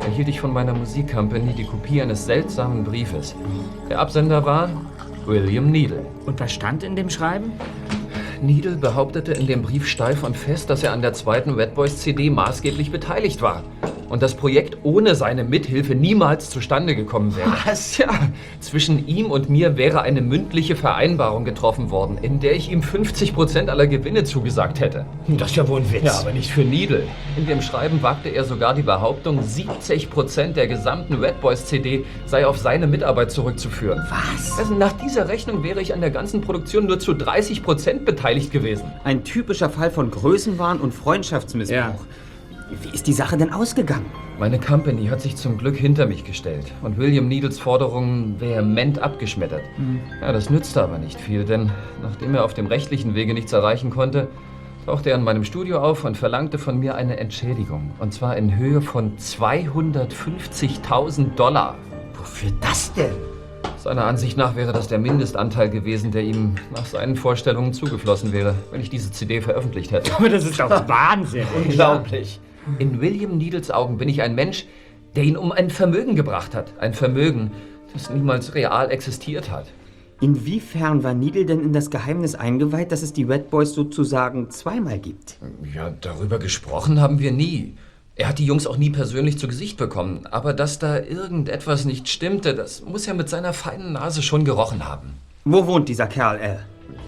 Erhielt ich von meiner Musikcompany die Kopie eines seltsamen Briefes. Der Absender war William Needle. Und was stand in dem Schreiben? Needle behauptete in dem Brief steif und fest, dass er an der zweiten Wet Boys CD maßgeblich beteiligt war. Und das Projekt ohne seine Mithilfe niemals zustande gekommen wäre. Was? Ja, zwischen ihm und mir wäre eine mündliche Vereinbarung getroffen worden, in der ich ihm 50% aller Gewinne zugesagt hätte. Das ist ja wohl ein Witz. Ja, aber nicht für Needle. In dem Schreiben wagte er sogar die Behauptung, 70% der gesamten Red Boys CD sei auf seine Mitarbeit zurückzuführen. Was? Also nach dieser Rechnung wäre ich an der ganzen Produktion nur zu 30% beteiligt gewesen. Ein typischer Fall von Größenwahn und Freundschaftsmissbrauch. Wie ist die Sache denn ausgegangen? Meine Company hat sich zum Glück hinter mich gestellt und William Needles Forderungen vehement abgeschmettert. Ja, das nützte aber nicht viel, denn nachdem er auf dem rechtlichen Wege nichts erreichen konnte, tauchte er in meinem Studio auf und verlangte von mir eine Entschädigung. Und zwar in Höhe von 250.000 Dollar. Wofür das denn? Seiner Ansicht nach wäre das der Mindestanteil gewesen, der ihm nach seinen Vorstellungen zugeflossen wäre, wenn ich diese CD veröffentlicht hätte. Aber das ist doch Wahnsinn. Unglaublich. In William Needles Augen bin ich ein Mensch, der ihn um ein Vermögen gebracht hat. Ein Vermögen, das niemals real existiert hat. Inwiefern war Needle denn in das Geheimnis eingeweiht, dass es die Red Boys sozusagen zweimal gibt? Ja, darüber gesprochen haben wir nie. Er hat die Jungs auch nie persönlich zu Gesicht bekommen. Aber dass da irgendetwas nicht stimmte, das muss er mit seiner feinen Nase schon gerochen haben. Wo wohnt dieser Kerl, Al?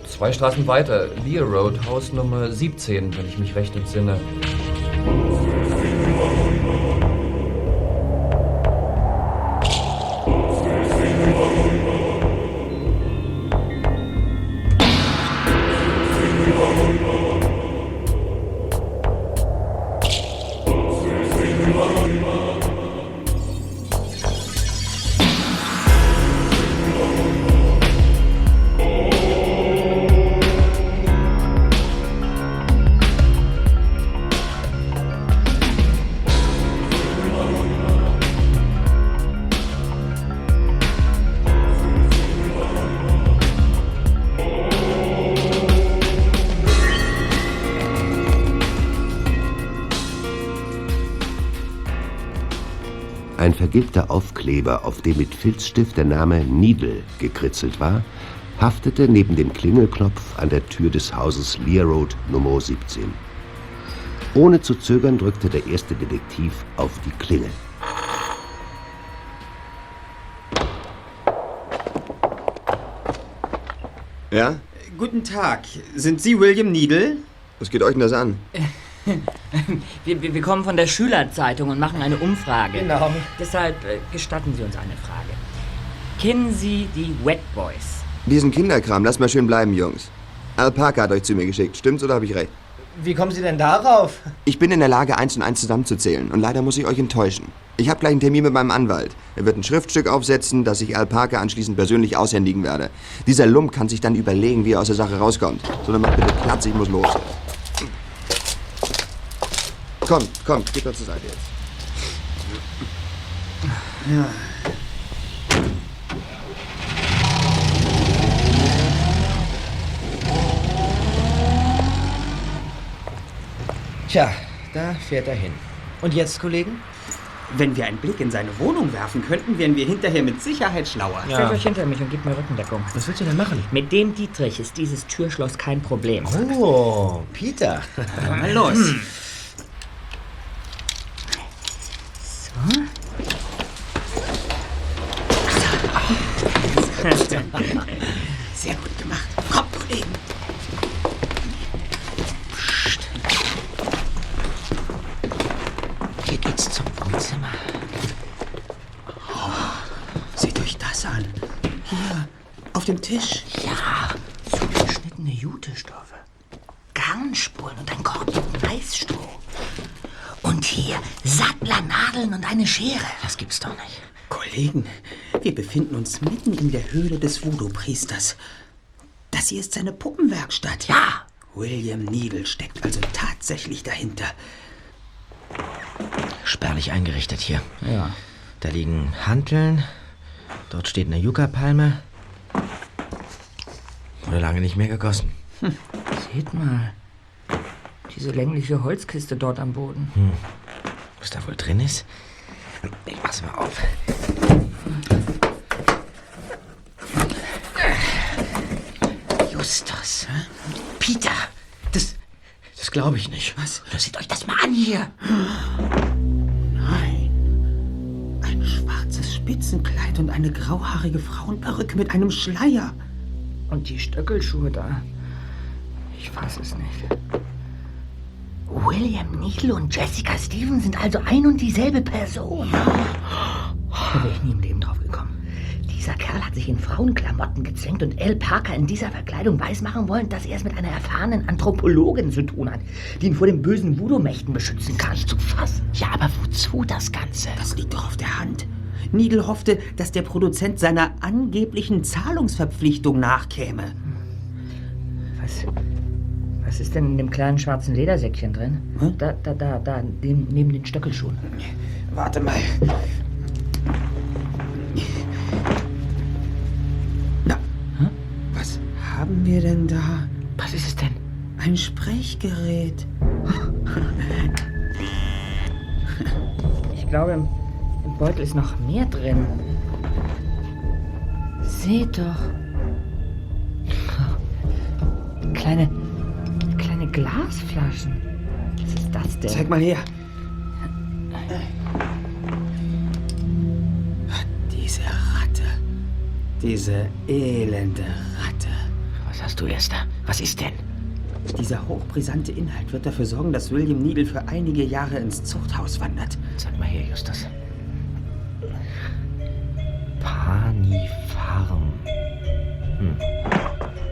Zwei Straßen weiter, Lear Road, Haus Nummer 17, wenn ich mich recht entsinne. Vergilbter Aufkleber, auf dem mit Filzstift der Name Needle gekritzelt war, haftete neben dem Klingelknopf an der Tür des Hauses Lear Road Nummer 17. Ohne zu zögern drückte der erste Detektiv auf die Klingel. Ja? Guten Tag. Sind Sie William Needle? Was geht euch denn das an? Wir, wir, wir kommen von der Schülerzeitung und machen eine Umfrage. Genau. Deshalb äh, gestatten Sie uns eine Frage. Kennen Sie die Wet Boys? Diesen Kinderkram, lasst mal schön bleiben, Jungs. Al Parker hat euch zu mir geschickt, stimmt's oder habe ich recht? Wie kommen Sie denn darauf? Ich bin in der Lage, eins und eins zusammenzuzählen und leider muss ich euch enttäuschen. Ich habe gleich einen Termin mit meinem Anwalt. Er wird ein Schriftstück aufsetzen, das ich Al Parker anschließend persönlich aushändigen werde. Dieser Lump kann sich dann überlegen, wie er aus der Sache rauskommt. So, dann macht bitte Platz, ich muss los. Kommt, kommt, geht mal zur Seite jetzt. Ja. Tja, da fährt er hin. Und jetzt, Kollegen? Wenn wir einen Blick in seine Wohnung werfen könnten, wären wir hinterher mit Sicherheit schlauer. Stellt euch hinter mich und gebt mir Rückendeckung. Was willst du denn machen? Mit dem Dietrich ist dieses Türschloss kein Problem. Oh, Peter. Mal los. Hm. So. Sehr gut gemacht. Komm, Kollegen. Hier geht's zum Wohnzimmer. Seht euch das an. Hier, auf dem Tisch. Ja, so geschnittene Jutestoffe. Garnspuren und ein Korb mit Maisstroh. Und hier Sattlernadeln und eine Schere. Das gibt's doch nicht. Kollegen, wir befinden uns mitten in der Höhle des Voodoo-Priesters. Das hier ist seine Puppenwerkstatt. Ja. William Needle steckt also tatsächlich dahinter. Spärlich eingerichtet hier. Ja. Da liegen Hanteln. Dort steht eine Yucca-Palme. Wurde lange nicht mehr gegossen. Seht mal. Diese längliche Holzkiste dort am Boden. Hm. Was da wohl drin ist? Ich mach's mal auf. Justus. Peter. Das, das glaube ich nicht. Was? Seht euch das mal an hier. Nein. Ein schwarzes Spitzenkleid und eine grauhaarige Frauenperücke mit einem Schleier. Und die Stöckelschuhe da. Ich fass es nicht. William Neal und Jessica Stevens sind also ein und dieselbe Person. Da wäre ich nie im Leben drauf gekommen. Dieser Kerl hat sich in Frauenklamotten gezwängt und Al Parker in dieser Verkleidung weismachen wollen, dass er es mit einer erfahrenen Anthropologin zu tun hat, die ihn vor den bösen Voodoo-Mächten beschützen kann. Nicht zu fassen. Ja, aber wozu das Ganze? Das liegt doch auf der Hand. Needle hoffte, dass der Produzent seiner angeblichen Zahlungsverpflichtung nachkäme. Was, was ist denn in dem kleinen schwarzen Ledersäckchen drin? Da, da, da, da, neben, neben den Stöckelschuhen. Warte mal. Na, was haben wir denn da? Was ist es denn? Ein Sprechgerät. Ich glaube, im, im Beutel ist noch mehr drin. Seht doch. Kleine Glasflaschen. Was ist das denn? Zeig mal her. Diese Ratte. Diese elende Ratte. Was hast du, Esther? Was ist denn? Dieser hochbrisante Inhalt wird dafür sorgen, dass William Needle für einige Jahre ins Zuchthaus wandert. Sag mal her, Justus. Panifarm. Hm.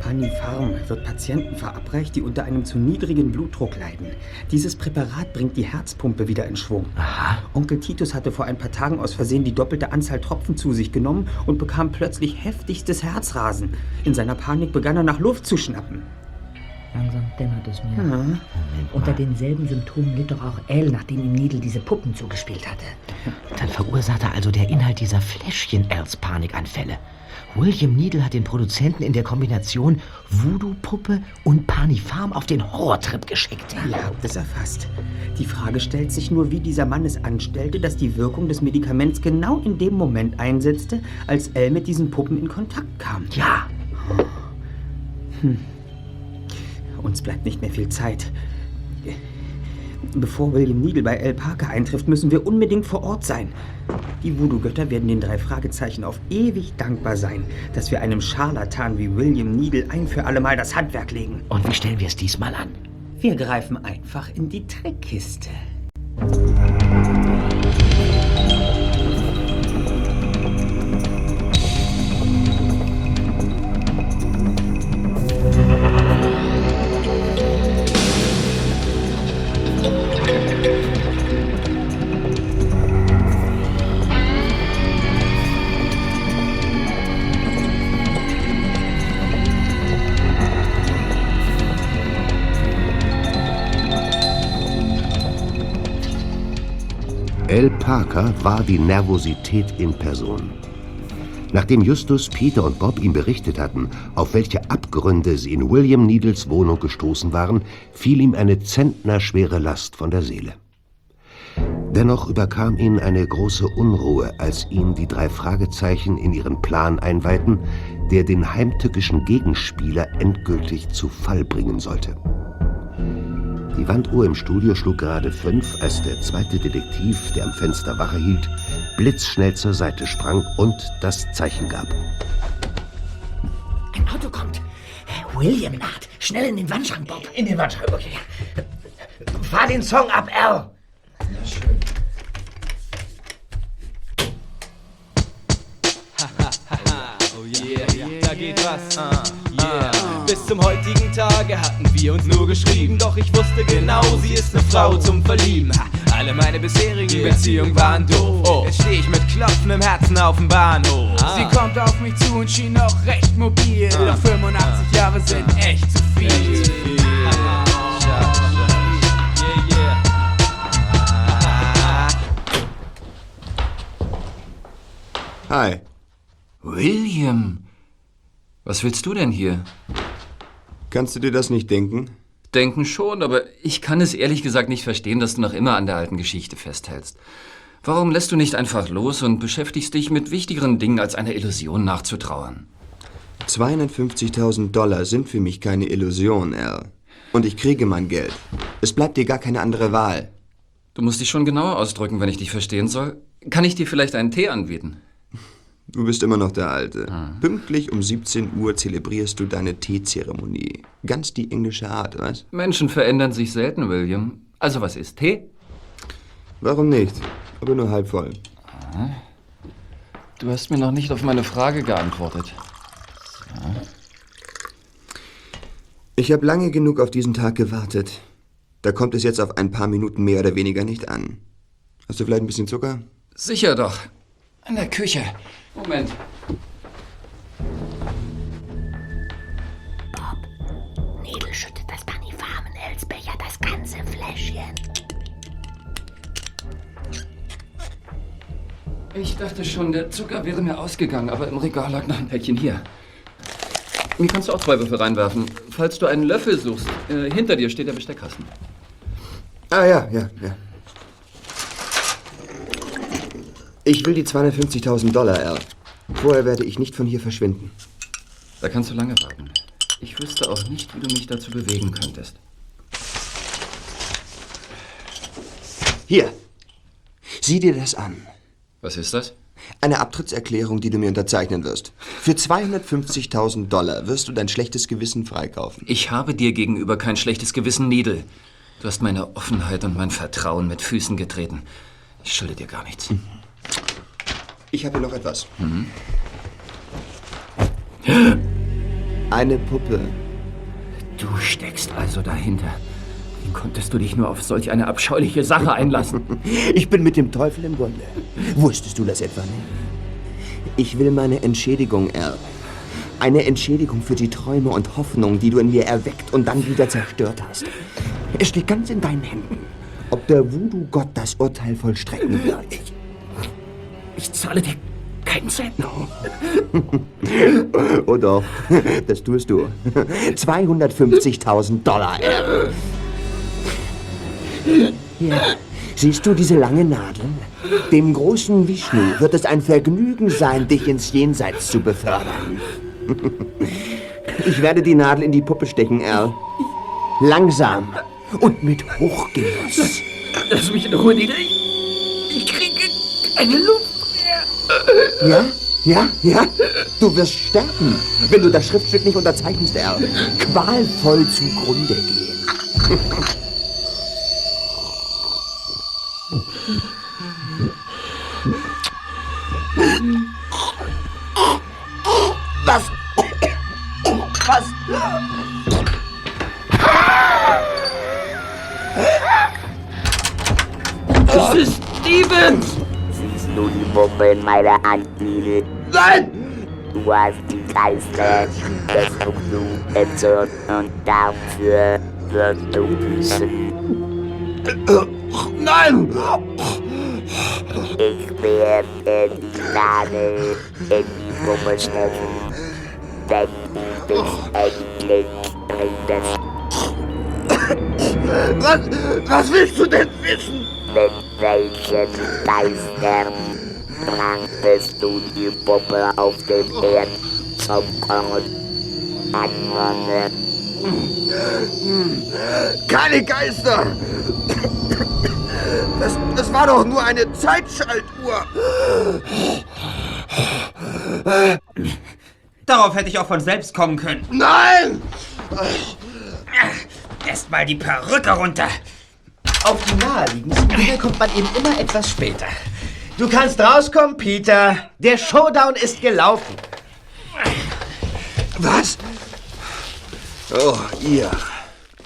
Panifarm wird Patienten verabreicht, die unter einem zu niedrigen Blutdruck leiden. Dieses Präparat bringt die Herzpumpe wieder in Schwung. Aha. Onkel Titus hatte vor ein paar Tagen aus Versehen die doppelte Anzahl Tropfen zu sich genommen und bekam plötzlich heftigstes Herzrasen. In seiner Panik begann er nach Luft zu schnappen. Langsam dämmert es mir. Ja. Unter denselben Symptomen litt doch auch Al, nachdem ihm Needle diese Puppen zugespielt hatte. Dann verursachte also der Inhalt dieser Fläschchen Als Panikanfälle. William Needle hat den Produzenten in der Kombination Voodoo-Puppe und Panifarm auf den Horrortrip geschickt. Ihr habt es erfasst. Die Frage stellt sich nur, wie dieser Mann es anstellte, dass die Wirkung des Medikaments genau in dem Moment einsetzte, als Al mit diesen Puppen in Kontakt kam. Ja. Hm. Uns bleibt nicht mehr viel Zeit. Bevor William Needle bei Al Parker eintrifft, müssen wir unbedingt vor Ort sein. Die Voodoo-Götter werden den drei Fragezeichen auf ewig dankbar sein, dass wir einem Scharlatan wie William Needle ein für allemal das Handwerk legen. Und wie stellen wir es diesmal an? Wir greifen einfach in die Trickkiste. Parker war die Nervosität in Person. Nachdem Justus, Peter und Bob ihm berichtet hatten, auf welche Abgründe sie in William Needles Wohnung gestoßen waren, fiel ihm eine zentnerschwere Last von der Seele. Dennoch überkam ihn eine große Unruhe, als ihn die drei Fragezeichen in ihren Plan einweihten, der den heimtückischen Gegenspieler endgültig zu Fall bringen sollte. Die Wanduhr im Studio schlug gerade fünf, als der zweite Detektiv, der am Fenster Wache hielt, blitzschnell zur Seite sprang und das Zeichen gab. Ein Auto kommt. William naht. Schnell in den Wandschrank, Bob. In den Wandschrank, okay. Fahr den Song ab, Al. Ja, schön. oh yeah, da geht was. Uh, yeah. Bis zum heutigen Tage hatten wir uns nur geschrieben, doch ich wusste genau, sie ist eine Frau zum Verlieben. Ha, alle meine bisherigen Beziehungen waren doof. Oh. Jetzt steh ich mit klopfendem Herzen auf dem Bahnhof. Sie kommt auf mich zu und schien noch recht mobil. Ah. Doch 85 Jahre sind echt zu viel. Echt zu viel. Yeah, yeah. Hi. William, Was willst du denn hier? Kannst du dir das nicht denken? Denken schon, aber ich kann es ehrlich gesagt nicht verstehen, dass du noch immer an der alten Geschichte festhältst. Warum lässt du nicht einfach los und beschäftigst dich mit wichtigeren Dingen, als einer Illusion nachzutrauern? 250.000 Dollar sind für mich keine Illusion, Al. Und ich kriege mein Geld. Es bleibt dir gar keine andere Wahl. Du musst dich schon genauer ausdrücken, wenn ich dich verstehen soll. Kann ich dir vielleicht einen Tee anbieten? Du bist immer noch der Alte. Pünktlich um 17 Uhr zelebrierst du deine Teezeremonie. Ganz die englische Art, was? Menschen verändern sich selten, William. Also was ist Tee? Warum nicht? Aber nur halb voll. Du hast mir noch nicht auf meine Frage geantwortet. Ich habe lange genug auf diesen Tag gewartet. Da kommt es jetzt auf ein paar Minuten mehr oder weniger nicht an. Hast du vielleicht ein bisschen Zucker? Sicher doch. In der Küche. Moment. Nebel schüttet das Panifarmen Elsbecher das ganze Fläschchen. Ich dachte schon, der Zucker wäre mir ausgegangen, aber im Regal lag noch ein Päckchen hier. Hier kannst du auch zwei Würfel reinwerfen. Falls du einen Löffel suchst, äh, hinter dir steht der Besteckkasten. Ah ja, ja, ja. Ich will die 250.000 Dollar, Al. Vorher werde ich nicht von hier verschwinden. Da kannst du lange warten. Ich wüsste auch nicht, wie du mich dazu bewegen könntest. Hier. Sieh dir das an. Was ist das? Eine Abtrittserklärung, die du mir unterzeichnen wirst. Für 250.000 Dollar wirst du dein schlechtes Gewissen freikaufen. Ich habe dir gegenüber kein schlechtes Gewissen, Needle. Du hast meine Offenheit und mein Vertrauen mit Füßen getreten. Ich schulde dir gar nichts. Ich habe hier noch etwas. Mhm. Eine Puppe. Du steckst also dahinter. Wie konntest du dich nur auf solch eine abscheuliche Sache einlassen? Ich bin mit dem Teufel im Bunde. Wusstest du das etwa nicht? Ich will meine Entschädigung, Al. Eine Entschädigung für die Träume und Hoffnungen, die du in mir erweckt und dann wieder zerstört hast. Es steht ganz in deinen Händen, ob der Voodoo-Gott das Urteil vollstrecken wird. Zahle dir keinen Cent. oh doch, das tust du. 250.000 Dollar. Hier, siehst du diese lange Nadel? Dem großen Vishnu wird es ein Vergnügen sein, dich ins Jenseits zu befördern. Ich werde die Nadel in die Puppe stecken, Al. Langsam und mit Hochgenuss. Lass mich in Ruhe nieder. Ich, ich kriege keine Luft. Ja? Ja? Ja? Du wirst sterben, wenn du das Schriftstück nicht unterzeichnest, Al. Qualvoll zugrunde gehen. Was? Was? Mrs. Stevens! Siehst du die Puppe in meiner Hand, Needle? Nein! Du hast die Geister des Voodoo entzündet und dafür wirst du büßen. Nein! Ich werde die Nadel in die Puppe stecken, wenn du dich endlich bringst. Was, was willst du denn wissen? Mit welchen Geistern brachtest du die Puppe auf den Erd zum Korn? Keine Geister! Das, das war doch nur eine Zeitschaltuhr! Darauf hätte ich auch von selbst kommen können. Nein! Erst mal die Perücke runter. Auf die naheliegendsten Dinge kommt man eben immer etwas später. Du kannst rauskommen, Peter. Der Showdown ist gelaufen. Was? Oh, ihr.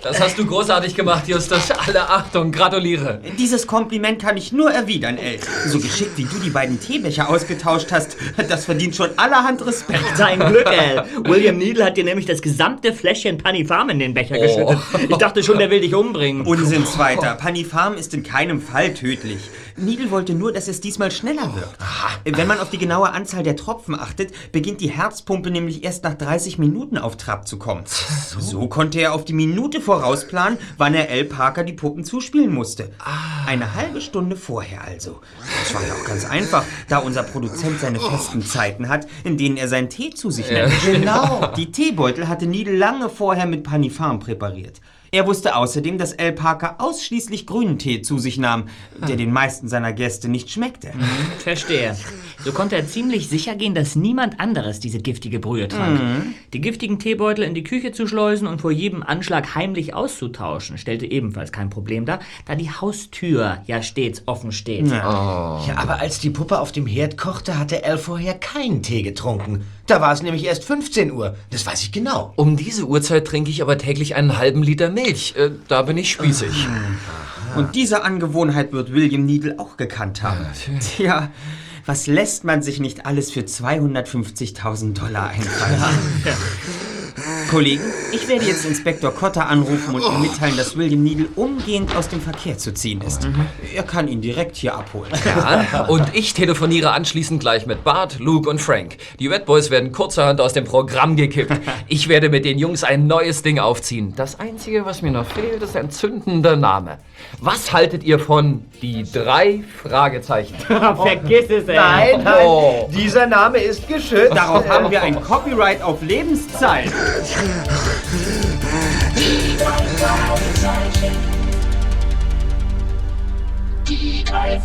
Das hast du großartig gemacht, Justus. Alle Achtung, gratuliere. Dieses Kompliment kann ich nur erwidern, El. So geschickt, wie du die beiden Teebecher ausgetauscht hast, das verdient schon allerhand Respekt. Dein Glück, Al. William Needle hat dir nämlich das gesamte Fläschchen Panifarm in den Becher Oh. geschüttet. Ich dachte schon, der will dich umbringen. Unsinn, Zweiter. Panifarm ist in keinem Fall tödlich. Needle wollte nur, dass es diesmal schneller wird. Wenn man auf die genaue Anzahl der Tropfen achtet, beginnt die Herzpumpe nämlich erst nach 30 Minuten auf Trab zu kommen. So, konnte er auf die Minute vorausplanen, wann er L. Parker die Puppen zuspielen musste. Eine halbe Stunde vorher also. Das war ja auch ganz einfach, da unser Produzent seine festen Zeiten hat, in denen er seinen Tee zu sich Ja, nimmt. genau. Die Teebeutel hatte Needle lange vorher mit Panifarm präpariert. Er wusste außerdem, dass L. Parker ausschließlich grünen Tee zu sich nahm, der den meisten seiner Gäste nicht schmeckte. Verstehe. So konnte er ziemlich sicher gehen, dass niemand anderes diese giftige Brühe trank. Mhm. Die giftigen Teebeutel in die Küche zu schleusen und vor jedem Anschlag heimlich auszutauschen, stellte ebenfalls kein Problem dar, da die Haustür ja stets offen steht. Ja, aber als die Puppe auf dem Herd kochte, hatte Al vorher keinen Tee getrunken. Da war es nämlich erst 15 Uhr. Das weiß ich genau. Um diese Uhrzeit trinke ich aber täglich einen halben Liter Milch. Äh, da bin ich spießig. Und diese Angewohnheit wird William Needle auch gekannt haben. Tja, was lässt man sich nicht alles für 250.000 Dollar einfallen? Kollegen, ich werde jetzt Inspektor Cotter anrufen und ihm mitteilen, dass William Needle umgehend aus dem Verkehr zu ziehen ist. Er kann ihn direkt hier abholen. Ja, und ich telefoniere anschließend gleich mit Bart, Luke und Frank. Die Red Boys werden kurzerhand aus dem Programm gekippt. Ich werde mit den Jungs ein neues Ding aufziehen. Das Einzige, was mir noch fehlt, ist ein zündender Name. Was haltet ihr von die drei Fragezeichen? Vergiss es, ey. Nein, nein, Oh. dieser Name ist geschützt. Darauf haben wir ein Copyright auf Lebenszeit. Die drei